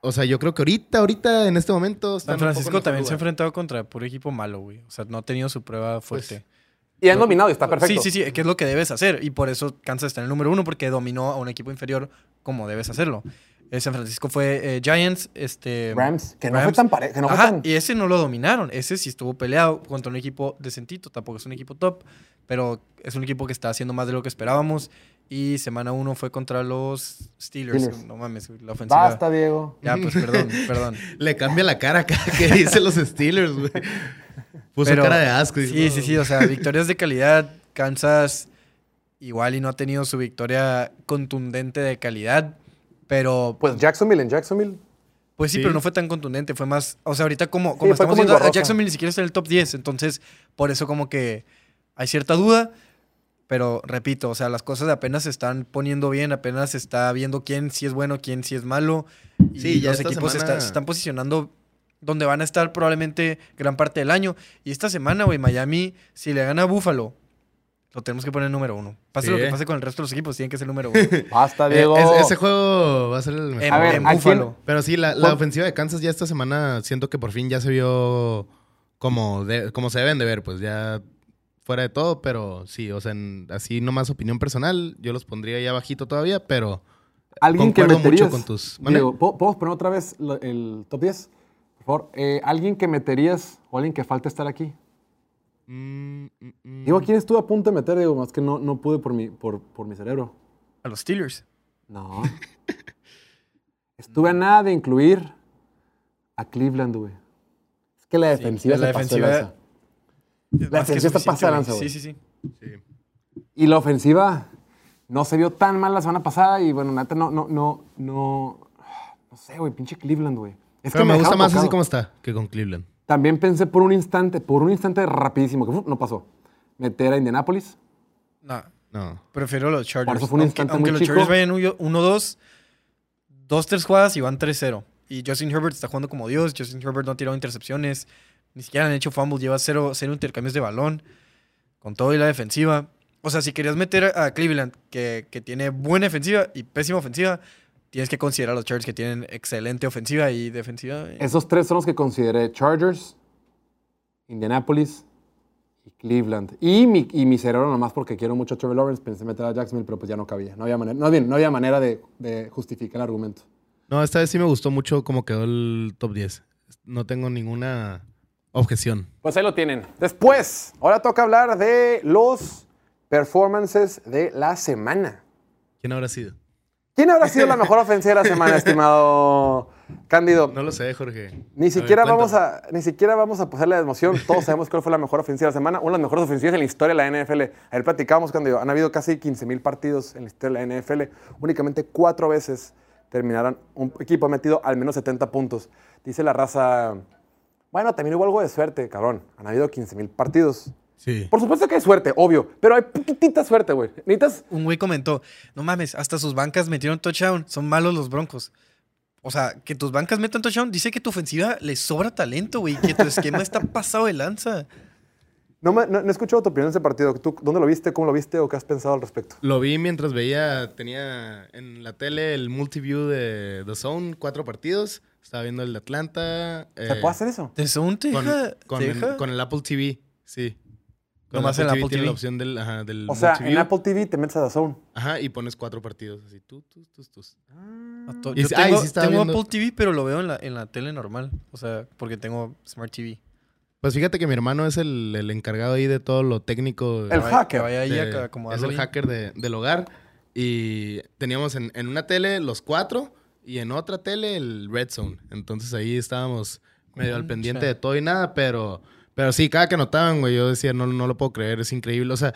O sea, yo creo que ahorita, ahorita, en este momento... San Francisco también se ha enfrentado contra puro equipo malo, güey. O sea, no ha tenido su prueba fuerte. Y han dominado y está perfecto. Sí, sí, sí, que es lo que debes hacer. Y por eso Kansas está en el número uno, porque dominó a un equipo inferior como debes hacerlo. Eh, San Francisco fue eh, Giants, este... Rams, que no fue tan no tan- y ese no lo dominaron. Ese sí estuvo peleado contra un equipo decentito. Tampoco es un equipo top, pero es un equipo que está haciendo más de lo que esperábamos. Y semana uno fue contra los Steelers. Steelers. No mames, la ofensiva. Basta, Diego. Ya, pues perdón, perdón. Le cambia la cara cada que dice los Steelers, güey. Puso Pero- cara de asco. Sí, sí, sí. O sea, victorias de calidad. Kansas igual y no ha tenido su victoria contundente de calidad. Pero, Pues Jacksonville en Jacksonville. pues sí, Sí. pero no fue tan contundente. Fue más. O sea, ahorita como, estamos como viendo, a. Jacksonville ni siquiera está en el top 10. Entonces, por eso como que hay cierta duda. Pero repito, o sea, las cosas apenas se están poniendo bien, apenas se está viendo quién sí es bueno, quién sí es malo. Y Sí, ya los equipos se, semana- está- se están posicionando donde van a estar probablemente gran parte del año. Y esta semana, güey, Miami, si le gana a Buffalo, lo tenemos que poner número uno. Pase lo que pase con el resto de los equipos, tienen que ser número uno. Basta, Eh, Diego. es- ese juego va a ser el mejor. en A ver, en ¿a quién- Buffalo. Pero sí, la, la ¿Cuál- ofensiva de Kansas ya esta semana siento que por fin ya se vio como, de- como se deben de ver, pues ya fuera de todo, pero sí, o sea, en- así nomás opinión personal, yo los pondría ahí abajito todavía, pero Alguien que concuerdo meterías. mucho con tus-. Diego, ¿po- ¿podemos poner otra vez el top 10? Por favor. Eh, alguien que meterías o alguien que falta estar aquí. mm, mm, mm. Digo, ¿a quién estuve a punto de meter? Digo, más que no, no pude por mi, por, por mi cerebro. A los Steelers. No. estuve a nada de incluir a Cleveland, güey. Es que la defensiva la se pasó de defensiva- lanza. La defensiva está pasada lanza, Sí, güey. sí, sí. Y la ofensiva no se vio tan mal la semana pasada y bueno, neta, no, no, no, no, no sé, güey, pinche Cleveland, güey. Es Pero me gusta más así como está que con Cleveland. También pensé por un instante, por un instante rapidísimo, que uf, no pasó, meter a Indianapolis. No, No. prefiero los Chargers. Por eso fue un aunque instante aunque muy los chico. Chargers vayan 1-2, 2-3 jugadas y van 3-0. Y Justin Herbert está jugando como Dios. Justin Herbert no ha tirado intercepciones. Ni siquiera han hecho fumble. Lleva cero, cero intercambios de balón. Con todo y la defensiva. O sea, si querías meter a Cleveland, que, que tiene buena defensiva y pésima ofensiva, tienes que considerar a los Chargers que tienen excelente ofensiva y defensiva. eh, Esos tres son los que consideré Chargers, Indianapolis y Cleveland. Y mi, y mi cerebro nomás porque quiero mucho a Trevor Lawrence, pensé meter a Jacksonville, pero pues ya no cabía. No había manera, no, bien, no había manera de, de justificar el argumento. No, esta vez sí me gustó mucho cómo quedó el top 10. No tengo ninguna objeción. Pues ahí lo tienen. Después, ahora toca hablar de los performances de la semana. ¿Quién habrá sido? ¿Quién habrá sido la mejor ofensiva de la semana, estimado Cándido? No lo sé, Jorge. Ni A siquiera, ver, vamos a, ni siquiera vamos a pasarle la emoción. Todos sabemos cuál fue la mejor ofensiva de la semana. Una de las mejores ofensivas en la historia de la NFL. Ayer platicábamos cuando han habido casi 15 mil partidos en la historia de la NFL. Únicamente cuatro veces terminaron un equipo ha metido al menos 70 puntos. Dice la raza, bueno, también hubo algo de suerte, cabrón. Han habido 15 mil partidos. Sí. Por supuesto que hay suerte, obvio, pero hay poquitita suerte, güey. Necesitas Un güey comentó, no mames, hasta sus bancas metieron touchdown, son malos los broncos. O sea, que tus bancas metan touchdown, dice que tu ofensiva le sobra talento, güey, que tu esquema está pasado de lanza. No, me- no, no he escuchado tu opinión de ese partido. ¿Tú, ¿Dónde lo viste? ¿Cómo lo viste? ¿O qué has pensado al respecto? Lo vi mientras veía, tenía en la tele el multiview de The Zone, cuatro partidos. Estaba viendo el de Atlanta. ¿Se eh, puede hacer eso? ¿De Zone te con, deja? con te el, deja? con el Apple TV, sí. Nomás el Apple tiene TV. la opción del, ajá, del O sea, en. Apple TV te metes a Zone. Ajá, y pones cuatro partidos así. Tú, tú, tú, tú. A to- Y Yo ay, tengo, sí Apple TV, pero lo veo en la, en la tele normal. O sea, porque tengo Smart TV. Pues fíjate que mi hermano es el, el encargado ahí de todo lo técnico. El hacker. Vaya ahí de- a acomodarlo es el hacker de- del hogar. Y teníamos en, en una tele los cuatro y en otra tele el Red Zone. Entonces ahí estábamos medio al pendiente de todo y nada, pero, pero sí, cada que anotaban, güey, yo decía, no, no lo puedo creer, es increíble. O sea,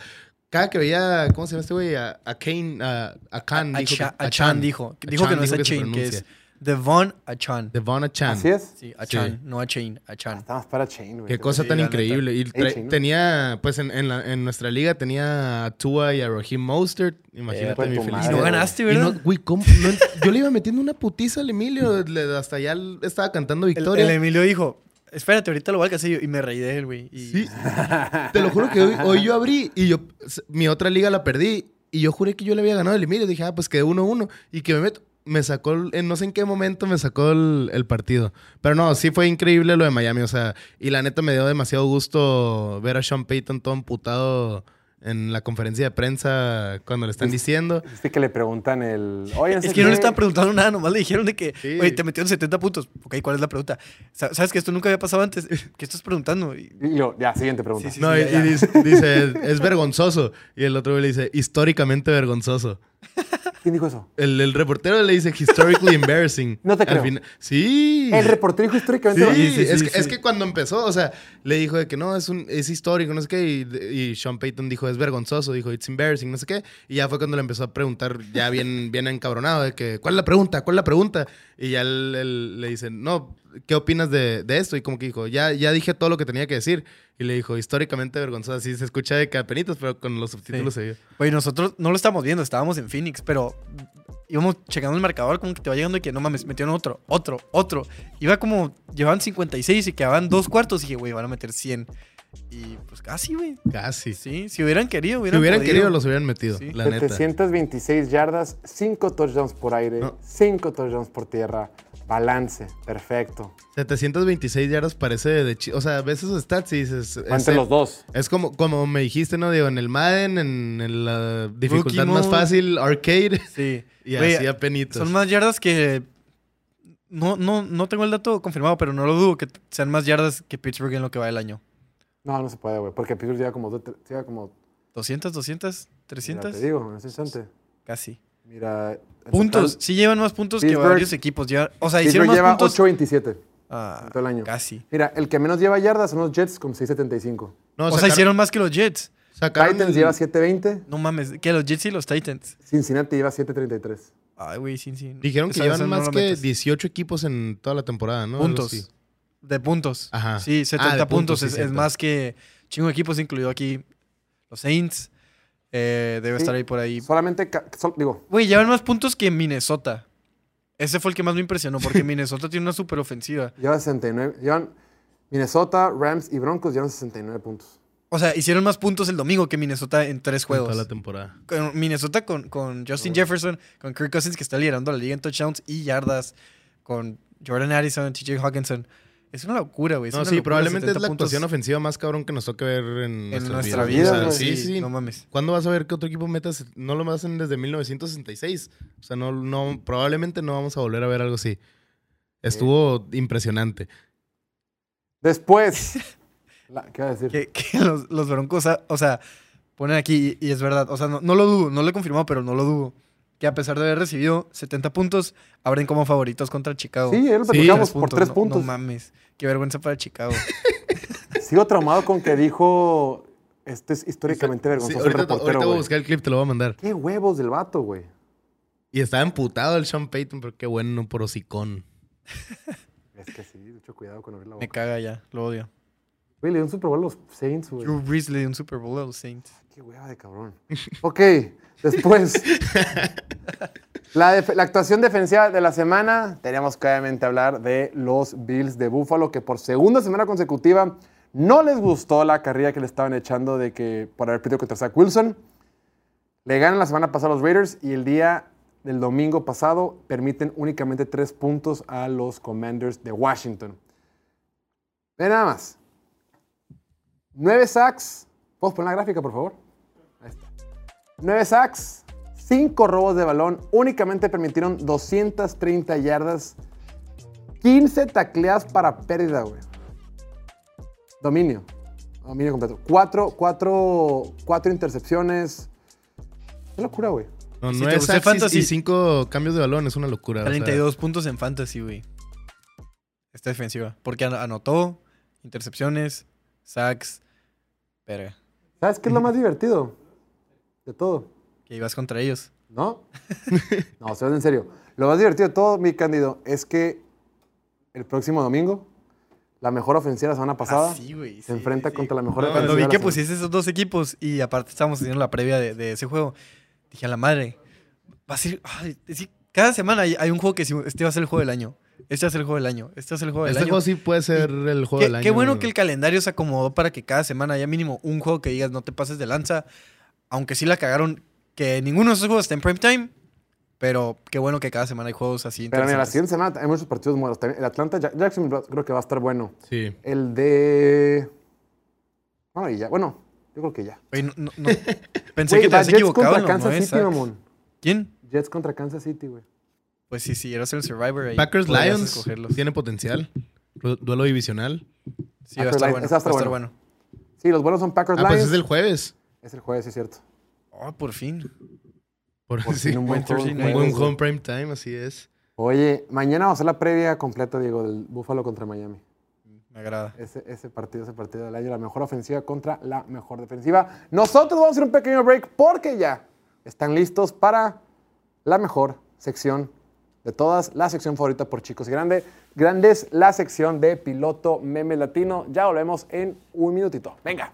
cada que veía, ¿cómo se llama este güey? A, a Kane, a, a Khan. A, dijo Cha- a Chan dijo. Dijo que no es a Chain, que es Devon a Chan. Devon a Chan. Así es. Sí, a Sí. Chan, no a Chain, a Chan. Estamos para Chain, güey. Qué cosa Sí, tan increíble. Y tra- Chain, ¿no? tenía, pues en, en, la- en nuestra liga tenía a Tua y a Raheem Mostert. Imagínate Pues, mi felicidad. Y no ganaste, Y ¿verdad? no, güey, ¿cómo? No yo le iba metiendo una putiza al Emilio. le- hasta ya l- estaba cantando el, victoria. el Emilio dijo, espérate, ahorita lo voy a alcanzar. Y me reí de él, güey. Y Sí. Te lo juro que hoy, hoy yo abrí y yo mi otra liga la perdí. Y yo juré que yo le había ganado al Emilio. Dije, ah, pues quedé 1-1. Y que me meto. Me sacó, el- en no sé en qué momento me sacó el, el partido. Pero no, sí fue increíble lo de Miami. O sea, y la neta me dio demasiado gusto ver a Sean Payton todo emputado en la conferencia de prensa cuando le están diciendo. Viste que le preguntan el. Oye, Es que no le estaban preguntando nada, nomás le dijeron de que, Sí. oye, te metieron 70 puntos. Ok, ¿cuál es la pregunta? Sa- ¿Sabes que esto nunca había pasado antes? ¿Qué estás preguntando? Y- Y lo- ya, siguiente pregunta. Sí, sí. No, y, ya, ya. y dice, dice, es vergonzoso. Y el otro güey le dice, históricamente vergonzoso. ¿Quién dijo eso? El, el reportero le dice, historically embarrassing. No te creo. final- sí. El reportero dijo históricamente. Sí, Sí, sí, es, que, sí. es que cuando empezó, o sea, le dijo de que no, es un es histórico, no sé qué, y, y Sean Payton dijo, es vergonzoso, dijo, it's embarrassing, no sé qué, y ya fue cuando le empezó a preguntar, ya bien, bien encabronado, de que, ¿cuál es la pregunta? ¿Cuál es la pregunta? Y ya él, él le dice, no, ¿qué opinas de, de esto? Y como que dijo, ya, ya dije todo lo que tenía que decir, y le dijo, históricamente vergonzoso, así se escucha de capenitos, pero con los subtítulos se Oye, nosotros no lo estábamos viendo, estábamos en Phoenix, pero íbamos checando el marcador, como que te va llegando y que no mames, metieron otro, otro, otro. Iba como, llevaban 56 y quedaban dos cuartos y dije, güey, van a meter 100. Y pues casi, güey. Casi. Sí, si hubieran querido, Si hubieran, hubieran podido. querido, los hubieran metido, Sí. la neta. 726 yardas, 5 touchdowns por aire, No. 5 touchdowns por tierra. Balance, perfecto. 726 yardas parece de... chi- O sea, ves esos stats y dices... Entre ese- los dos. Es como, como me dijiste, ¿no? Digo, en el Madden, en, en la dificultad Rookie más mode. fácil, arcade, Sí. y Güey, así apenitos. Son más yardas que. No, no, no tengo el dato confirmado, pero no lo dudo que sean más yardas que Pittsburgh en lo que va del año. No, no se puede, güey. Porque Pittsburgh lleva como, lleva como ¿200, 200, mira, 300? te digo, en ese instante. Casi. Mira. Puntos. Sí llevan más puntos que varios equipos. Llevan- o sea, hicieron más lleva puntos. 8.27 Ah, en todo el año. Casi. Mira, el que menos lleva yardas son los Jets con 6.75. No, O sea, hicieron más que los Jets. sacaron Titans el- lleva 7.20. No mames, que los Jets y los Titans. Cincinnati lleva 7.33. Ay, güey, sí, sí. Dijeron que llevan no más que metes. 18 equipos en toda la temporada, ¿no? Puntos. De puntos. Ajá. Sí, 70 Ah, puntos. puntos, sí, es, es más que chingo de equipos, incluido aquí los Saints. Eh, debe Sí. estar ahí por ahí. Solamente, sol- digo, Güey, llevan más puntos que Minnesota. Ese fue el que más me impresionó, porque Minnesota tiene una super ofensiva. lleva 69. Llevan Minnesota, Rams y Broncos llevan 69 puntos. O sea, hicieron más puntos el domingo que Minnesota en tres En toda juegos. la temporada. Con Minnesota con, con Justin Jefferson, con Kirk Cousins, que está liderando la liga en touchdowns y yardas, con Jordan Addison, TJ Hawkinson. Es una locura, güey. es No, una sí, locura, probablemente es 70 la puntos actuación ofensiva más cabrón que nos toque ver en, nuestra vida. vida, O sea, sí, sí. No mames. ¿Cuándo vas a ver que otro equipo metas? No lo hacen desde 1966. O sea, no, no, probablemente no vamos a volver a ver algo así. Estuvo impresionante. Después. la- ¿Qué va a decir? Que, que los, los Broncos, o sea, ponen aquí, y, y es verdad, o sea, no, no lo dudo, no lo he confirmado, pero no lo dudo. Que a pesar de haber recibido 70 puntos, abren como favoritos contra Chicago. Sí, él lo Sí, Tres por tres no- puntos. No, mames, qué vergüenza para Chicago. Sigo traumado con que dijo. Este es históricamente Sí, vergonzoso el ahorita, reportero, ahorita voy a buscar el clip, te lo voy a mandar. Qué huevos del vato, güey. Y estaba emputado el Sean Payton, pero qué bueno por hocicón. Es que sí, mucho cuidado con abrir la Me boca. caga ya, lo odio. Güey, le dio un Super Bowl a los Saints, güey. Drew Brees le dio un Super Bowl a los Saints. Qué hueva de cabrón. Ok, después. La, actuación defensiva de la semana, teníamos que obviamente hablar de los Bills de Buffalo, que por segunda semana consecutiva no les gustó la carrera que le estaban echando de que por haber perdido contra Zach Wilson. Le ganan la semana pasada a los Raiders y el día del domingo pasado permiten únicamente tres puntos a los Commanders de Washington. Ve nada más. Nueve sacks. ¿Puedo poner la gráfica, por favor? Ahí está. Nueve sacks, cinco robos de balón, únicamente permitieron 230 yardas, 15 tacleadas para pérdida, güey. Dominio. Dominio completo. Cuatro, cuatro, cuatro intercepciones. Qué locura, güey. No, Si sacks y- fantasy- y cinco cambios de balón, es una locura. o sea, 32 puntos en fantasy, güey. Esta defensiva. Porque an- anotó intercepciones, sacks, pero ¿Sabes qué es lo más divertido? De todo. que ibas contra ellos. ¿No? No, se en serio. Lo más divertido de todo, mi cándido, es que el próximo domingo, la mejor ofensiva de la semana pasada Ah, sí, se sí, enfrenta sí. contra la mejor No, defensiva Cuando vi que pusiste esos dos equipos y aparte estábamos haciendo la previa de, de ese juego, dije a la madre, va a ser. ay, cada semana hay, hay un juego que este va a ser el juego del año. Este ser el juego del año. Este ser el juego del Este año. juego sí puede ser el juego Qué, del año. qué bueno que el calendario se acomodó para que cada semana haya mínimo un juego que digas no te pases de lanza. Aunque sí la cagaron, que ninguno de esos juegos está en prime time. Pero qué bueno que cada semana hay juegos así. Pero mira, la siguiente semana hay muchos partidos buenos. El Atlanta Ja- Jackson creo que va a estar bueno. Sí. El de. Bueno, y ya. Bueno, Yo creo que ya. Güey, no- no- no. Pensé que te Jets equivocado en contra Kansas City, mamón. ¿Quién? Jets contra Kansas City, güey. Pues sí, sí, eres el Survivor ahí. Packers Lions escogerlos. tiene potencial. Du- Duelo divisional. Sí, va a estar bueno. ese va a estar va a estar bueno. bueno. Sí, los buenos son Packers Ah, pues Lions. es el jueves. Es el jueves, sí es cierto. Oh, por fin. Por, Por sí, fin un buen un home prime time, así es. Oye, mañana vamos a hacer la previa completa, Diego, del Buffalo contra Miami. Me agrada. Ese, ese partido, ese partido del año, la mejor ofensiva contra la mejor defensiva. Nosotros vamos a hacer un pequeño break porque ya están listos para la mejor sección de todas, la sección favorita por chicos y grandes, grandes, la sección de piloto meme latino. Ya volvemos en un minutito. Venga.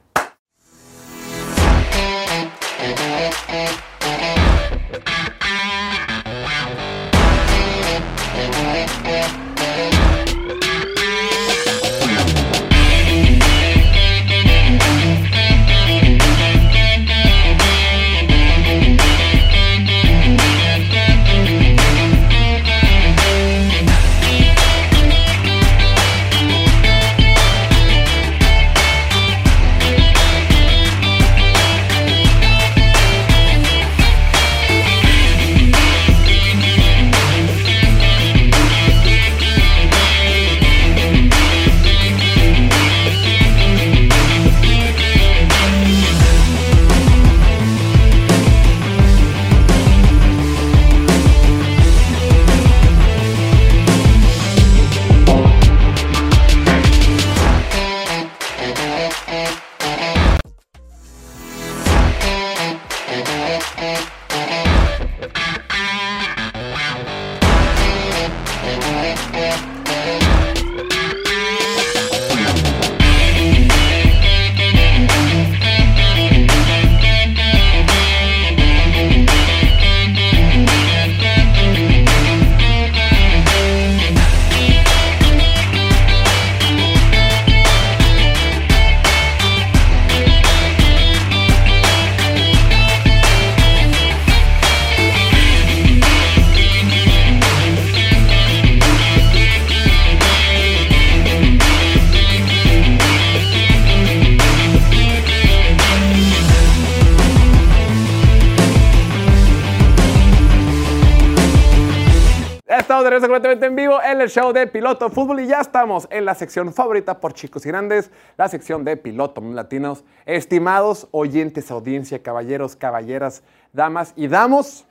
Show de Piloto Fútbol y ya estamos en la sección favorita por chicos y grandes, la sección de Piloto Latinos. Estimados oyentes, audiencia, caballeros, caballeras, damas y damos,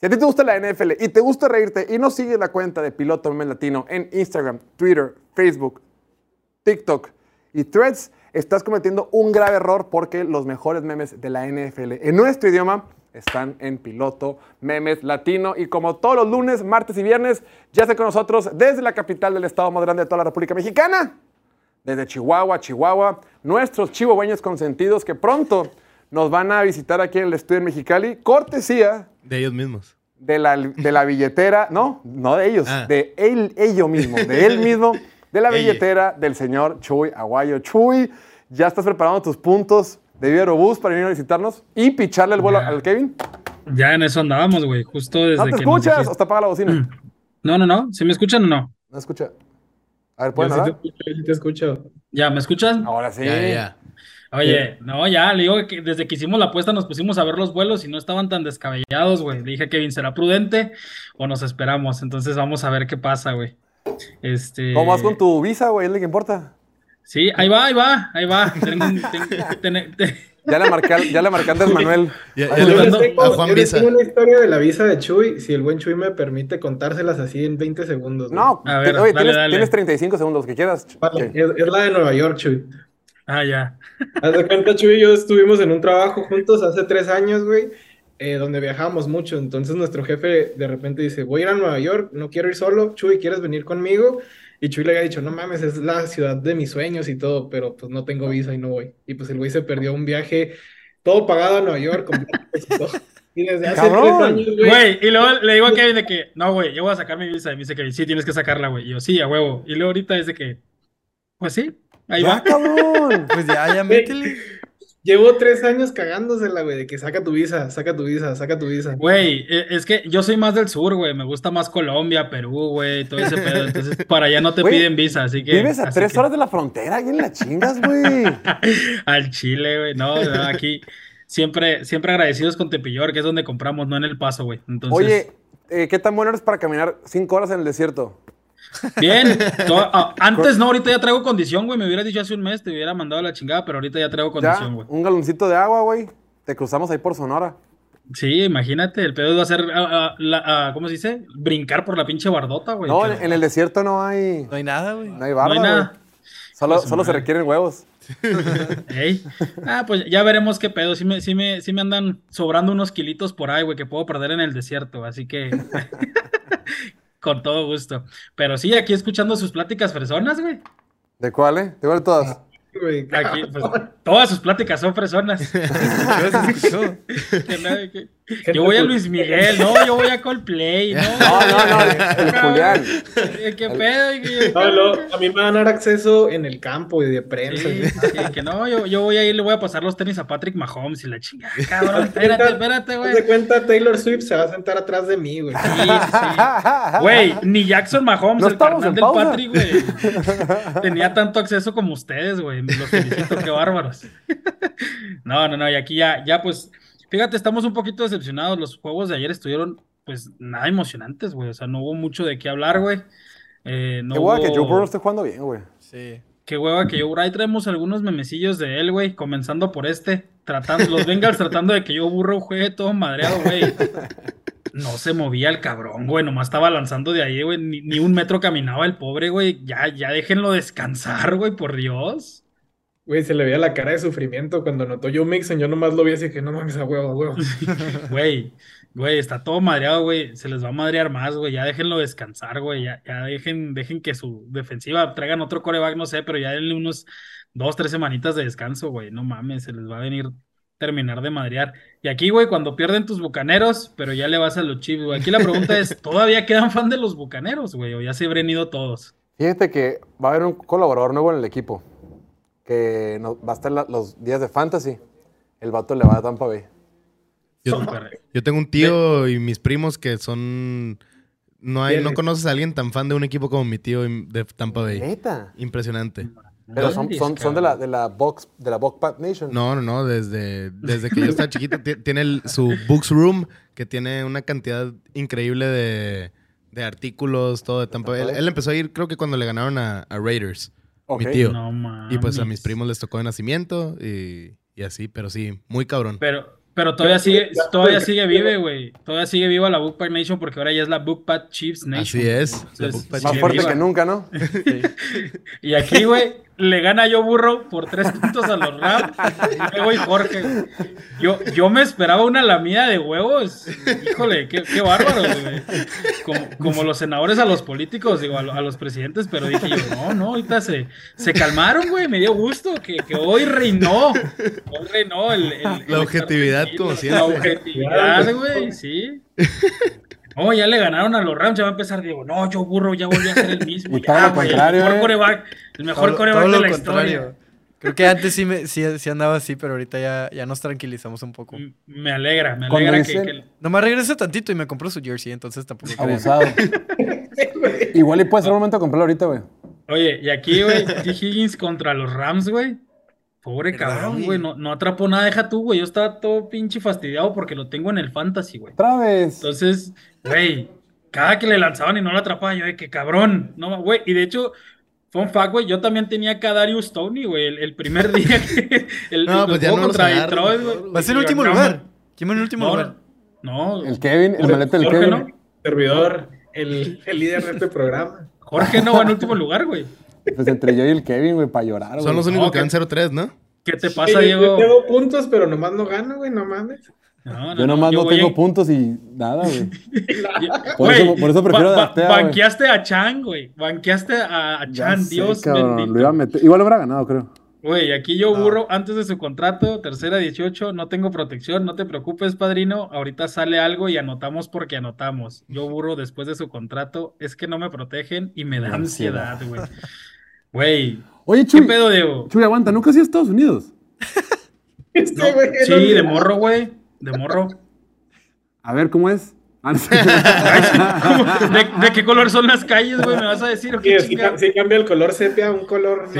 si a ti te gusta la NFL y te gusta reírte y no sigues la cuenta de Piloto Meme Latino en Instagram, Twitter, Facebook, TikTok y Threads, estás cometiendo un grave error porque los mejores memes de la NFL en nuestro idioma están en Piloto Memes Latino. Y como todos los lunes, martes y viernes, ya está con nosotros desde la capital del estado más grande de toda la República Mexicana, desde Chihuahua, Chihuahua, nuestros chihuahueños consentidos que pronto nos van a visitar aquí en el estudio en Mexicali, cortesía De ellos mismos. de la, de la billetera, no, no de ellos, Ah. de él, ello mismo, de él mismo, de la billetera del señor Chuy Aguayo. Chuy, ya estás preparando tus puntos de Viva Aerobús para venir a visitarnos y picharle el vuelo al Kevin. Ya en eso andábamos, güey. Justo desde ¿No te que nos escuchas? dijiste- ¿O está apaga la bocina? No, no, no. ¿Sí me escuchan o no? No escucha. A ver, Yo ¿pueden sí te hablar? sí te escucho. ¿Ya me escuchan? Ahora sí. Ya, ya, ya. Oye, no, ya, le digo que desde que hicimos la apuesta nos pusimos a ver los vuelos y no estaban tan descabellados, güey. Le dije a Kevin, ¿será prudente o nos esperamos? Entonces vamos a ver qué pasa, güey. Este... ¿Cómo vas con tu visa, güey? ¿Es lo que importa? Sí, ahí va, ahí va, ahí va. Tengo- ten- ten- Ya le marqué, al- ya le marqué antes Manuel. Ya, ya yo les tengo, a Juan yo les tengo una historia de la visa de Chuy, si el buen Chuy me permite contárselas así en 20 segundos. güey. No, A ver, oye, dale, tienes, dale. tienes 35 segundos, que quieras. Vale, es, es la de Nueva York, Chuy. Ah, ya. Haz de cuenta, Chuy y yo estuvimos en un trabajo juntos hace tres años, güey, eh, donde viajábamos mucho. Entonces nuestro jefe de repente dice, voy a ir a Nueva York, no quiero ir solo. Chuy, ¿quieres venir conmigo? Y Chuy le había dicho, no mames, es la ciudad de mis sueños y todo, pero pues no tengo visa y no voy. Y pues el güey se perdió un viaje todo pagado a Nueva York, y todo. Y desde hace ¡Cabrón! tres años, güey. Güey, y luego le digo a Kevin de que, no, güey, yo voy a sacar mi visa. Y me dice Kevin, sí, tienes que sacarla, güey. Y yo, sí, a huevo. Y luego ahorita es de que, pues sí, ahí ¡Ya, va. cabrón! Pues ya, ya métele. Llevo tres años cagándosela, güey, de que saca tu visa, saca tu visa, saca tu visa. Güey, e- es que yo soy más del sur, güey. Me gusta más Colombia, Perú, güey, todo ese pedo. Entonces, para allá no te Güey, piden visa, así que. Vives a tres que- horas de la frontera, ¿quién la chingas, güey? Al Chile, güey. No, no, aquí siempre, siempre agradecidos con Tepillor, que es donde compramos, no en El Paso, güey. Entonces, Oye, eh, ¿qué tan bueno eres para caminar cinco horas en el desierto? Bien. To- ah, antes no, ahorita ya traigo condición, güey. Me hubieras dicho hace un mes, te hubiera mandado a la chingada, pero ahorita ya traigo condición, güey. un galoncito de agua, güey. Te cruzamos ahí por Sonora. Sí, imagínate, el pedo va a ser, ah, ah, la- ¿cómo se dice? Brincar por la pinche bardota, güey. No, en, en el desierto no hay, No hay nada, güey. no hay no barba, hay güey. nada. Solo, Pues, solo se requieren huevos. Ey. Ah, pues ya veremos qué pedo. Sí me, sí me, sí me andan sobrando unos kilitos por ahí, güey, que puedo perder en el desierto. Así que con todo gusto. Pero sí, aquí escuchando sus pláticas fresonas, güey. ¿De cuál, eh? ¿De cuál de todas? Güey, Aquí, pues, todas sus pláticas son fresonas. Que- Yo voy a Luis Miguel, no, yo voy a Coldplay, no. No, no, no, el, Julián. ¿Qué pedo? Que- No, no, a mí me van a dar acceso en el campo y de prensa. Sí, sí, que no, yo, yo voy a ir, le voy a pasar los tenis a Patrick Mahomes y la chingada. Cabrón, espérate, espérate, güey. de cuenta, Taylor Swift se va a sentar atrás de mí, güey. Sí, sí. Güey, ni Jackson Mahomes, No el carnal del pausa. Patrick, güey. Tenía tanto acceso como ustedes, güey. Los felicito, qué bárbaros. No, no, no, y aquí ya, ya pues, fíjate, estamos un poquito decepcionados. Los juegos de ayer estuvieron, pues, nada emocionantes, güey. O sea, no hubo mucho de qué hablar, güey. Eh, no Qué hueva que Joe Burrow esté jugando bien, güey. Sí. Qué hueva que yo, ahí traemos algunos memecillos de él, güey, comenzando por este, tratando, los Bengals tratando de que yo burro juegue todo madreado, güey. No se movía el cabrón, güey, nomás estaba lanzando de ahí, güey, ni, ni un metro caminaba el pobre, güey, ya, ya déjenlo descansar, güey, por Dios. Güey, se le veía la cara de sufrimiento cuando notó Joe Mixon. Yo nomás lo vi así que no mames a huevo, a huevo. Güey, güey, está todo madreado, güey, se les va a madrear más, güey, ya déjenlo descansar, güey, ya, ya dejen, dejen que su defensiva traigan otro coreback, no sé, pero ya denle unos dos, tres semanitas de descanso, güey, no mames, se les va a venir terminar de madrear. Y aquí, güey, cuando pierden tus bucaneros, pero ya le vas a los Chiefs, güey, aquí la pregunta es, ¿todavía quedan fan de los bucaneros, güey, o ya se habrán ido todos? Fíjate que va a haber un colaborador nuevo en el equipo. Que no- va a estar la- los días de fantasy. El vato le va a Tampa Bay. Yo, tengo un tío y mis primos que son. No hay, no conoces a alguien tan fan de un equipo como mi tío de Tampa Bay. Neta. Impresionante. Pero son, son, son de la, de la Box, de la Buckpat Nation. No, no, no, desde, desde que yo estaba chiquito ti- tiene el- su Books Room, que tiene una cantidad increíble de, de artículos, todo de Tampa Bay. Él, él empezó a ir, creo que cuando le ganaron a, a Raiders, Mi tío. No mames. y pues a mis primos les tocó de nacimiento y, y así, pero sí, muy cabrón. Pero, pero todavía sigue, todavía sigue vive, güey. Todavía sigue viva la Bookpack Nation porque ahora ya es la Bookpack Chiefs Nation. Así es. Entonces, Más fuerte viva. que nunca, ¿no? Y aquí, güey, le gana yo burro por tres puntos a los Rams. Y luego y Jorge. Yo, yo me esperaba una lamida de huevos. Híjole, qué, qué bárbaros, güey. Como, como los senadores a los políticos, digo, a, a los presidentes, pero dije yo, no, no, ahorita se, se calmaron, güey. Me dio gusto que, que hoy reinó. Hoy reinó el, el- el La objetividad, como siempre. La objetividad, güey, sí. Oh, ya le ganaron a los Rams, ya va a empezar, digo, no, yo burro, ya volví a ser el mismo. Y todo ya, lo güey, contrario, El mejor eh. coreback, el mejor Todo- coreback todo de la contrario. historia. Creo que antes sí, me, sí, sí andaba así, pero ahorita ya, ya nos tranquilizamos un poco. Me alegra, me alegra que, que- Nomás regrese tantito y me compró su jersey, entonces tampoco. Abusado. Igual y puede ser un momento de comprarlo ahorita, güey. Oye, y aquí, güey, T. Higgins contra los Rams, güey. Pobre ¿Verdad, cabrón, güey? güey. No, no atrapó nada, deja tú, güey. Yo estaba todo pinche fastidiado porque lo tengo en el fantasy, güey. Otra vez. Entonces, güey, cada que le lanzaban y no lo atrapaba, yo de que cabrón. No, güey. Y de hecho, fun fact, güey, yo también tenía acá a Darius Stoney, güey, el, el primer día que el, No, el pues ya no contra agarro, Detroit, güey. Va a ser el yo, último no, lugar. ¿Quién va en el último No, lugar? no, El Kevin, el maleta del Jorge, Kevin. ¿no? Servidor, el, el líder de este programa. Jorge no va en último lugar, güey. Pues entre yo y el Kevin, güey, para llorar, güey. Son los únicos No, que van 0-3, ¿no? ¿Qué te pasa, Diego? Yo tengo puntos, pero nomás no gano, güey, no mames. No, no, Yo nomás yo no tengo en- puntos y nada, güey. Por eso- por eso prefiero ba- ba-. Banqueaste a Chan, güey. Banqueaste a, a Ya Chan, sé, Dios cabrón, bendito. Lo iba a meter. Igual lo hubiera ganado, creo. Güey, aquí yo burro antes de su contrato, tercera 18, no tengo protección, no te preocupes, padrino. Ahorita sale algo y anotamos porque anotamos. Yo burro después de su contrato, es que no me protegen y me da ansiedad, güey. Güey, Oye, ¿qué Chuy. pedo, Diego? Chuy, aguanta. ¿Nunca has ido a Estados Unidos? Este No, güey, sí, no- de morro, güey. De morro. A ver, ¿cómo es? Ah. ¿De, de qué color son las calles, güey? ¿Me vas a decir o Sí, qué cambia el color sepia a un color. Sí,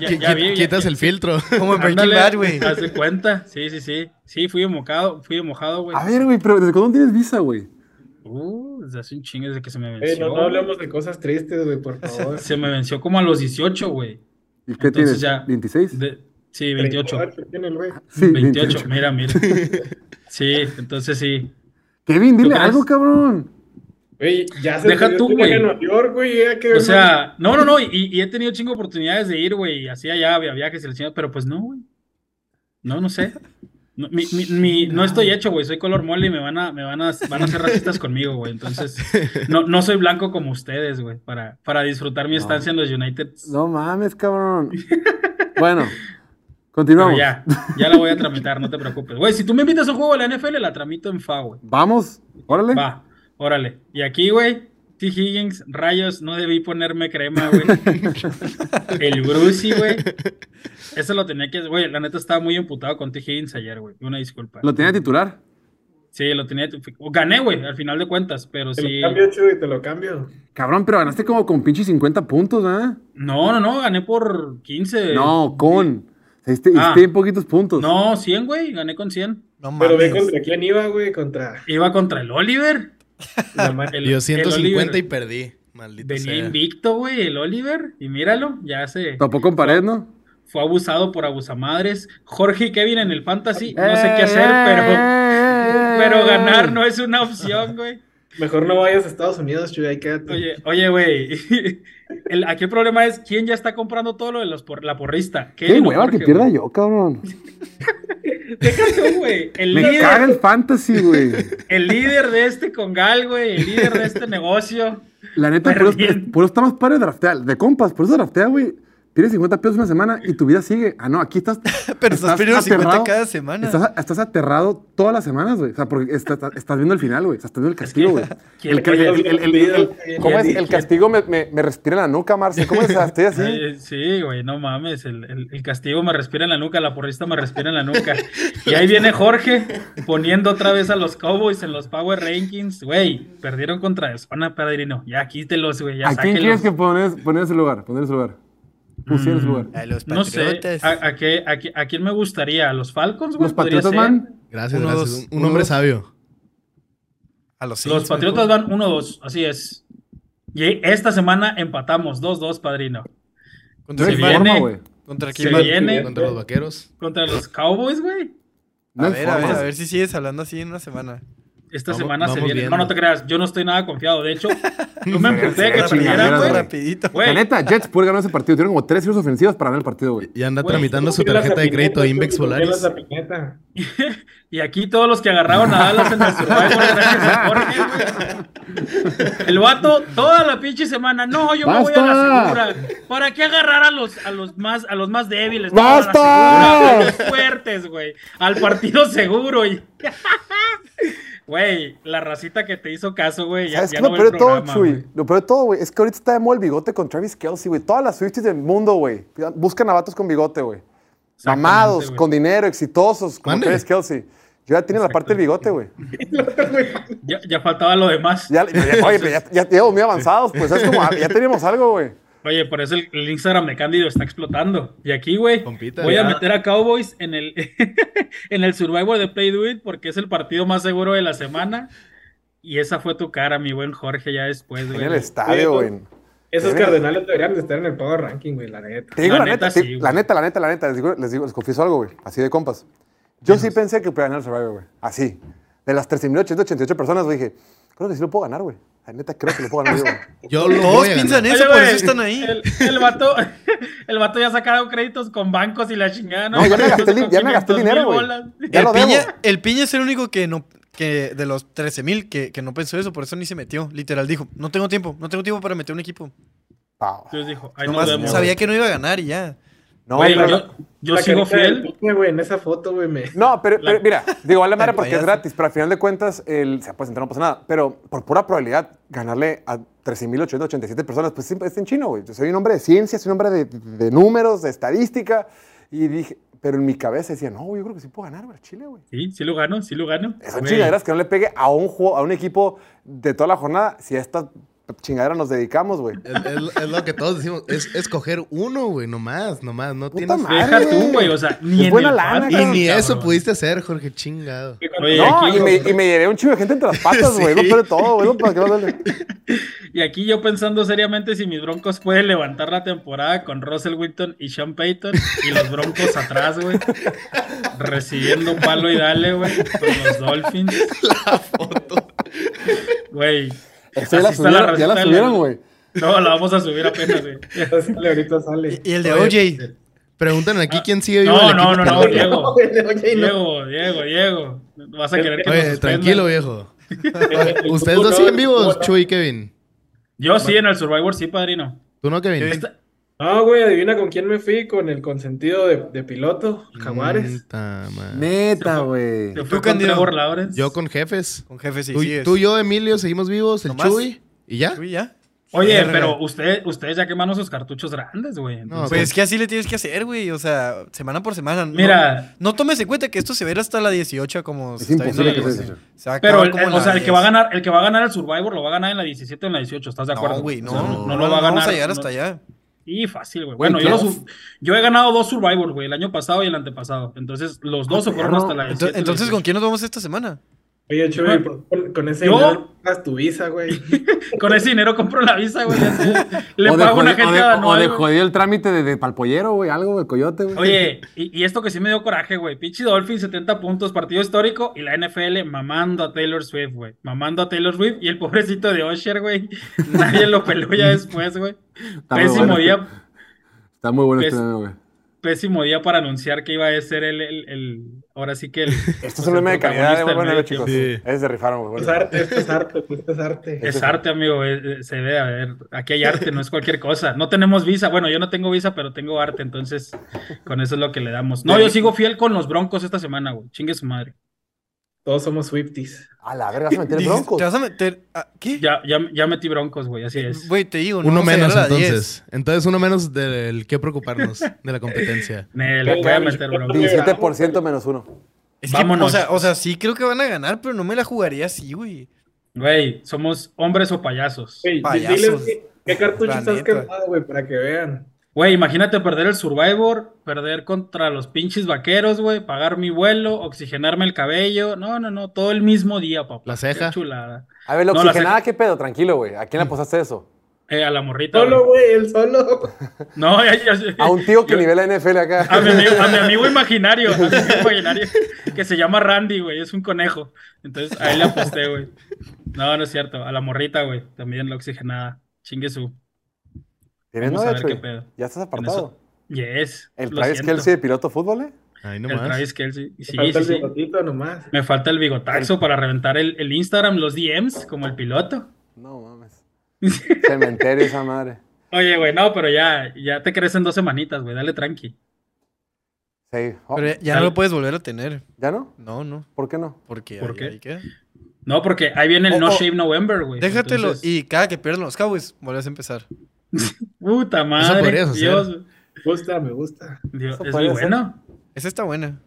más- ya, vi. Quitas ya- el filtro. Como en Breaking Bad, güey. Haz de cuenta. Sí, sí, sí. Sí, fui mojado, fui mojado, güey. A ver, güey, pero ¿desde cuándo tienes visa, güey? Uh, desde hace un chingo desde que se me Eh, venció. no, no hablemos de cosas tristes, güey, por favor. Se me venció como a los 18, güey. ¿Y qué Entonces tienes? ya- ¿26? De- Sí, 28. 38 tiene el güey. Sí, 28, mira, mira. Sí, entonces sí. Kevin, dile algo, cabrón. Güey, ya se Deja tú, güey. a Nueva York, güey. ya que- O sea, no, no, no, y, y he tenido chingo de oportunidades de ir, güey, así allá, había viajes y la pero pues no, güey. No, no sé. No, mi, mi, mi- no estoy hecho, güey, soy color mole y me van a, me van a, van a ser racistas conmigo, güey. Entonces, no, no soy blanco como ustedes, güey, para, para disfrutar mi estancia en los United. No mames, cabrón. bueno, Pero continuamos. ya, ya la voy a tramitar, no te preocupes. Güey, si tú me invitas a un juego de la NFL, la tramito en FA, güey. Vamos, órale. Va, órale. Y aquí, güey, T. Higgins, rayos, no debí ponerme crema, güey. El Brucey, güey. Eso lo tenía que hacer, güey. La neta estaba muy emputado con T. Higgins ayer, güey. Una disculpa. Lo tenía titular. Sí, lo tenía. Gané, güey, al final de cuentas, pero Te sí. lo cambio, Chuy, te lo cambio. Cabrón, pero ganaste como con pinche 50 puntos, ¿ah? No, no, no, gané por 15. No, con. Hiciste, Ah. hiciste bien poquitos puntos. No, 100, güey. Gané con 100. No Pero ve contra quién iba, güey, contra Iba contra el Oliver. La El- Yo el 150 y perdí. Maldito Venía sea. invicto, güey, el Oliver. Y míralo, ya se. Topó con pared, ¿no? fue abusado por abusamadres. Jorge y Kevin en el fantasy, no sé qué hacer, pero, pero ganar no es una opción, güey. Mejor no vayas a Estados Unidos, Chuy, ahí quédate. Oye, oye, güey. Aquí el problema es quién ya está comprando todo lo de los por, la porrista. Qué Kevin o hueva que pierda yo, cabrón. Déjate, güey. El Me caga el líder, fantasy, güey. el líder de este congal, güey. El líder de este negocio. La neta, por eso, por eso está más padre draftear. De compas, por eso draftea, güey. Pierdes 50 pesos una semana y tu vida sigue. Ah, no, aquí estás. Pero estás perdiendo 50 aterrado. cada semana. Estás, estás aterrado todas las semanas, güey. O sea, porque estás, estás viendo el final, güey. Estás viendo el castigo, güey. ¿Quién- El, ca- el- el- el- el- el- ¿Cómo es? ¿Quién- El castigo me, me, me respira en la nuca, Marce. ¿Cómo es? Estoy así. Ay, sí, güey, no mames. El, el- el castigo me respira en la nuca, la porrista me respira en la nuca. Y ahí viene Jorge poniendo otra vez a los Cowboys en los Power Rankings. Güey, perdieron contra Zona, padrino. Ya quítelos, güey, ya ¿A quién quieres que pones, poner en su lugar? Poner en su lugar. Su lugar. A los No sé, patriotas. ¿a, a qué, a, qué- a quién me gustaría? ¿A los Falcons, güey? Los Patriotas ser. man. Gracias, Uno, gracias. dos, Un- un, hombre dos. sabio. A los Los Patriotas mejor. van 1-2, así es. Y esta semana empatamos 2-2, padrino. ¿Contra Se quién viene. van? Forma, güey. ¿Contra Se quién van? viene. Contra los vaqueros. Contra los Cowboys, güey. No A ver, a ver, a ver si sigues hablando así en una semana. Esta Vamos- semana se viene. viendo. No, no te creas, yo no estoy nada confiado. De hecho, yo me emputé que perdieran, güey. La neta, Jets puede ganar ese partido. Tienen como tres tiros ofensivas para ganar el partido, güey. Y anda tramitando su tarjeta de crédito sapineta, Invex Solaris. Y aquí todos los que agarraron a Dallas en el Survivor, a. El vato, toda la pinche semana, no, yo me voy a la segura. ¿Para qué agarrar a los, a los más, a los más débiles? ¡Basta! No, a la segura, a los fuertes, güey. Al partido seguro, y. Güey, la racita que te hizo caso, güey. Ya, ¿Sabes ya qué? no Lo peor de todo, Chuy. Lo peor de todo, güey, es que ahorita está de moda el bigote con Travis Kelsey, güey. Todas las Swifties del mundo, güey. Buscan a vatos con bigote, güey. Mamados, con dinero, exitosos, como. Travis Kelsey. Yo ya tiene la parte del bigote, güey. Ya, ya faltaba lo demás. Ya, ya- oye, pero ya, ya muy avanzados, pues es como, ya teníamos algo, güey. Oye, por eso el, el Instagram de Cándido está explotando. Y aquí, güey, voy a meter a Cowboys en el, en el Survivor de Play Do It porque es el partido más seguro de la semana. Y esa fue tu cara, mi buen Jorge, ya después, En güey. el estadio, güey. Esos cardenales deberían de estar en el Power Ranking, güey, la neta. Te digo La la, neta, neta, te- sí, la neta, la neta, la neta, les digo, les digo, les confieso algo, güey, así de compas. Yo sí pensé que podía ganar el Survivor, güey, así. De las 13.888 personas, güey, dije, creo que sí lo puedo ganar, güey. La neta, creo que lo puedo ganar yo. Yo lo Todos voy a piensan ganar. eso, Oye, por eso están ahí. El, el vato, el vato ya ha sacado créditos con bancos y la chingada, ¿no? No, ya me gasté el- Con ya me gasté el 500,000 dinero, güey. el, piña, el Piña es el único que no que de los 13 mil que, que no pensó eso, por eso ni se metió. Literal dijo, no tengo tiempo, no tengo tiempo para meter un equipo. Entonces dijo, nos Nomás vemos. sabía que no iba a ganar y ya. No, Güey, pero- yo, sigo fiel. Güey, en esa foto, güey, me... No, pero, pero mira, digo, vale madre porque es gratis, pero al final de cuentas, el, se puede sentar, no pasa nada. Pero por pura probabilidad, ganarle a 13.887 personas, pues siempre es en chino, güey. Yo soy un hombre de ciencia, soy un hombre de, de números, de estadística. Y dije, pero en mi cabeza decía, no, yo creo que sí puedo ganar, güey, a Chile, güey. Sí, sí lo gano, sí lo gano. Son chingaderas que no le pegue a un, juego, a un equipo de toda la jornada. Si a esta chingadera nos dedicamos, güey. Es, es- es lo que todos decimos, es escoger uno, güey, nomás, nomás, no Puta tienes... madre, Deja tú, güey. o sea, ni Es en buena el lana, Y cabrón. ni eso pudiste hacer, Jorge, chingado. Oye, No, aquí- y me, y me llevé un chingo de gente entre las patas, güey. Sí. Lo todo, güey. lo peor que más duele. Y aquí yo pensando seriamente si mis Broncos pueden levantar la temporada con Russell Wilson y Sean Payton y los Broncos atrás, güey. Recibiendo palo y dale, güey, con los Dolphins. La foto. Güey. Esa ya la subieron, ya la receta, subieron, güey. No, la vamos a subir apenas, güey. Sale, ahorita sale. Y el de Oye, OJ. Preguntan aquí quién sigue vivo No, no, no, no. Diego. Diego, Diego, Diego. Vas a querer que nos Oye, suspendan. tranquilo, viejo. ¿Ustedes dos siguen vivos. Chuy y Kevin? Yo sí, en el Survivor sí, padrino. ¿Tú no, Kevin? Esta- No, güey, adivina con quién me fui, con el consentido de, de piloto, Jaguares. Puta madre. Neta, güey. Se ¿Tú, con Candido? Trevor Lawrence. Yo con jefes. Con jefe sí Tú, sigues. tú, yo, Emilio, seguimos vivos, el ¿Nomás? Chuy. ¿Y ya? Uy, ya. Oye, pero usted, ustedes ya quemaron sus cartuchos grandes, güey. entonces- Pues es que así le tienes que hacer, güey. O sea, semana por semana. No- Mira. No, tomes en cuenta que esto se verá hasta la 18 como Es se está imposible que cosa. sea 18. Se va a Pero, el- o sea, el que, va a 10. ganar, el que va a ganar el Survivor lo va a ganar en la 17 o en la 18, ¿estás de acuerdo? No, güey, no. O sea, no, no lo va a ganar. Vamos a llegar no- hasta allá. Y fácil, güey. Bueno, yo, los- yo he ganado dos Survivor, güey, el año pasado y el antepasado. Entonces, los dos se fueron perro. hasta la 17. Entonces, entonces, ¿con quién nos vamos esta semana? Oye, Chuy, con, ese Yo- dinero pagas tu visa, güey. Con ese dinero compro la visa, güey. Le o de, pago una o gente de- anual, o de güey. jodido el trámite de, de palpollero, güey. Algo, el coyote, güey. Oye, y, y esto que sí me dio coraje, güey. Pinche Dolphins, 70 puntos, partido histórico. Y la NFL mamando a Taylor Swift, güey. Mamando a Taylor Swift. Y el pobrecito de Usher, güey. Nadie lo peló ya después, güey. Pésimo bueno este- día. Está muy bueno este Pes- meme, güey. Pésimo día para anunciar que iba a ser el. el, el- ahora sí que el. Esto es un meme de calidad, muy bueno, chicos. Sí. Es de rifaron, güey. Es bueno. arte, esto es arte, esto es arte. Es arte, amigo. eh, eh, se ve, a ver. Aquí hay arte, no es cualquier cosa. No tenemos visa. Bueno, yo no tengo visa, pero tengo arte. Entonces, con eso es lo que le damos. No, yo sigo fiel con los Broncos esta semana, güey. Chingue su madre. Todos somos Swifties. A la verga, vas a meter broncos. ¿Te vas a meter? a- ¿Qué? Ya, ya, ya metí Broncos, güey. Así es. Güey, te digo, no Uno menos a la 10. entonces. Entonces uno menos del que preocuparnos de la competencia. Me le voy a meter Broncos. 17% menos uno. Es que, Vámonos. o sea, o sea, sí creo que van a ganar, pero no me la jugaría así, güey. Güey, somos hombres o payasos. Güey, Payasos. diles qué, qué cartucho estás güey, para que vean. Güey, imagínate perder el Survivor, perder contra los pinches vaqueros, güey, pagar mi vuelo, oxigenarme el cabello. No, no, no, todo el mismo día, papá. La ceja. Qué chulada. A ver, la No, oxigenada, ¿qué pedo? Tranquilo, güey. ¿A quién le apostaste eso? Eh, a la morrita. Solo, güey. él solo. No, ya, ya- A un tío que yo- nivela NFL acá. A mi, amigo, a mi amigo imaginario, a mi amigo imaginario, que se llama Randy, güey, es un conejo. Entonces, a él le aposté, güey. No, no es cierto, a la morrita, güey, también la oxigenada. Chingue su. ¿Tienes Vamos a qué pedo. Ya estás En apartado. Yes. ¿El lo Travis siento. Kelsey de piloto fútbol, eh? Ahí El nomás. Travis Kelsey. Sí, Falta sí, el sí. bigotito nomás. Me falta el bigotaxo para reventar el, el Instagram, los DMs, como el piloto. No mames. Cementerio esa madre. Oye, güey, no, pero ya, ya te crecen dos semanitas, güey, dale tranqui. Sí. Oh, Pero ya, ya no lo puedes volver a tener. ¿Ya no? No, no. ¿Por qué no? Porque ¿Por ahí- qué? ahí queda. No, porque ahí viene el Oh, No oh. Shave November, güey. Déjatelo. Entonces, Y cada que pierdan los Cowboys, vuelves a empezar. Puta madre. Dios, Me gusta, me gusta. Dios, es muy ser. bueno. Esa está buena.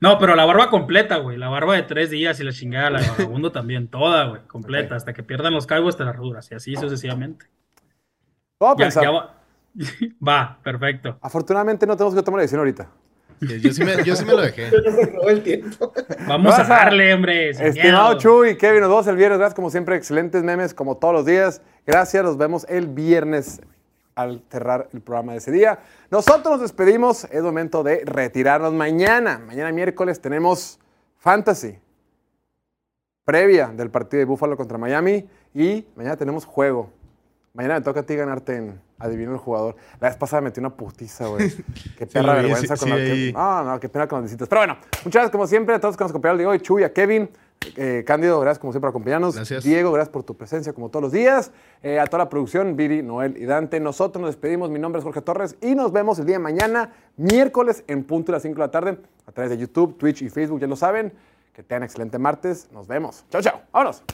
No, pero la barba completa, güey. La barba de tres días y la chingada, la vagabundo también. Toda, güey. Completa. Hasta que pierdan los Cowboys te la duras. Y así sucesivamente. Vamos a Ya, pensar. ya va. Va, perfecto. Afortunadamente no tenemos que tomar la decisión ahorita. Yo sí me, yo sí me lo dejé. El tiempo. Vamos a darle, hombre. Estimado. Chuy, Kevin, nos vemos el viernes. Gracias, como siempre, excelentes memes, como todos los días. Gracias, nos vemos el viernes al cerrar el programa de ese día. Nosotros nos despedimos, es momento de retirarnos. Mañana, mañana miércoles, tenemos Fantasy, previa del partido de Buffalo contra Miami. Y mañana tenemos juego. Mañana me toca a ti ganarte en adivinar el jugador. La vez pasada metí una putiza, güey. Qué perra vergüenza sí, con sí, la que... No, no, qué pena con las visitas. Pero bueno, muchas gracias como siempre a todos que nos acompañaron el día de hoy. Chuy, a Kevin, eh, Cándido, gracias como siempre por acompañarnos. Gracias. Diego, gracias por tu presencia como todos los días. Eh, a toda la producción, Viri, Noel y Dante. Nosotros nos despedimos. Mi nombre es Jorge Torres y nos vemos el día de mañana, miércoles, en punto de las 5 de la tarde, a través de YouTube, Twitch y Facebook, ya lo saben. Que tengan excelente martes. Nos vemos. Chao, chao. Vámonos.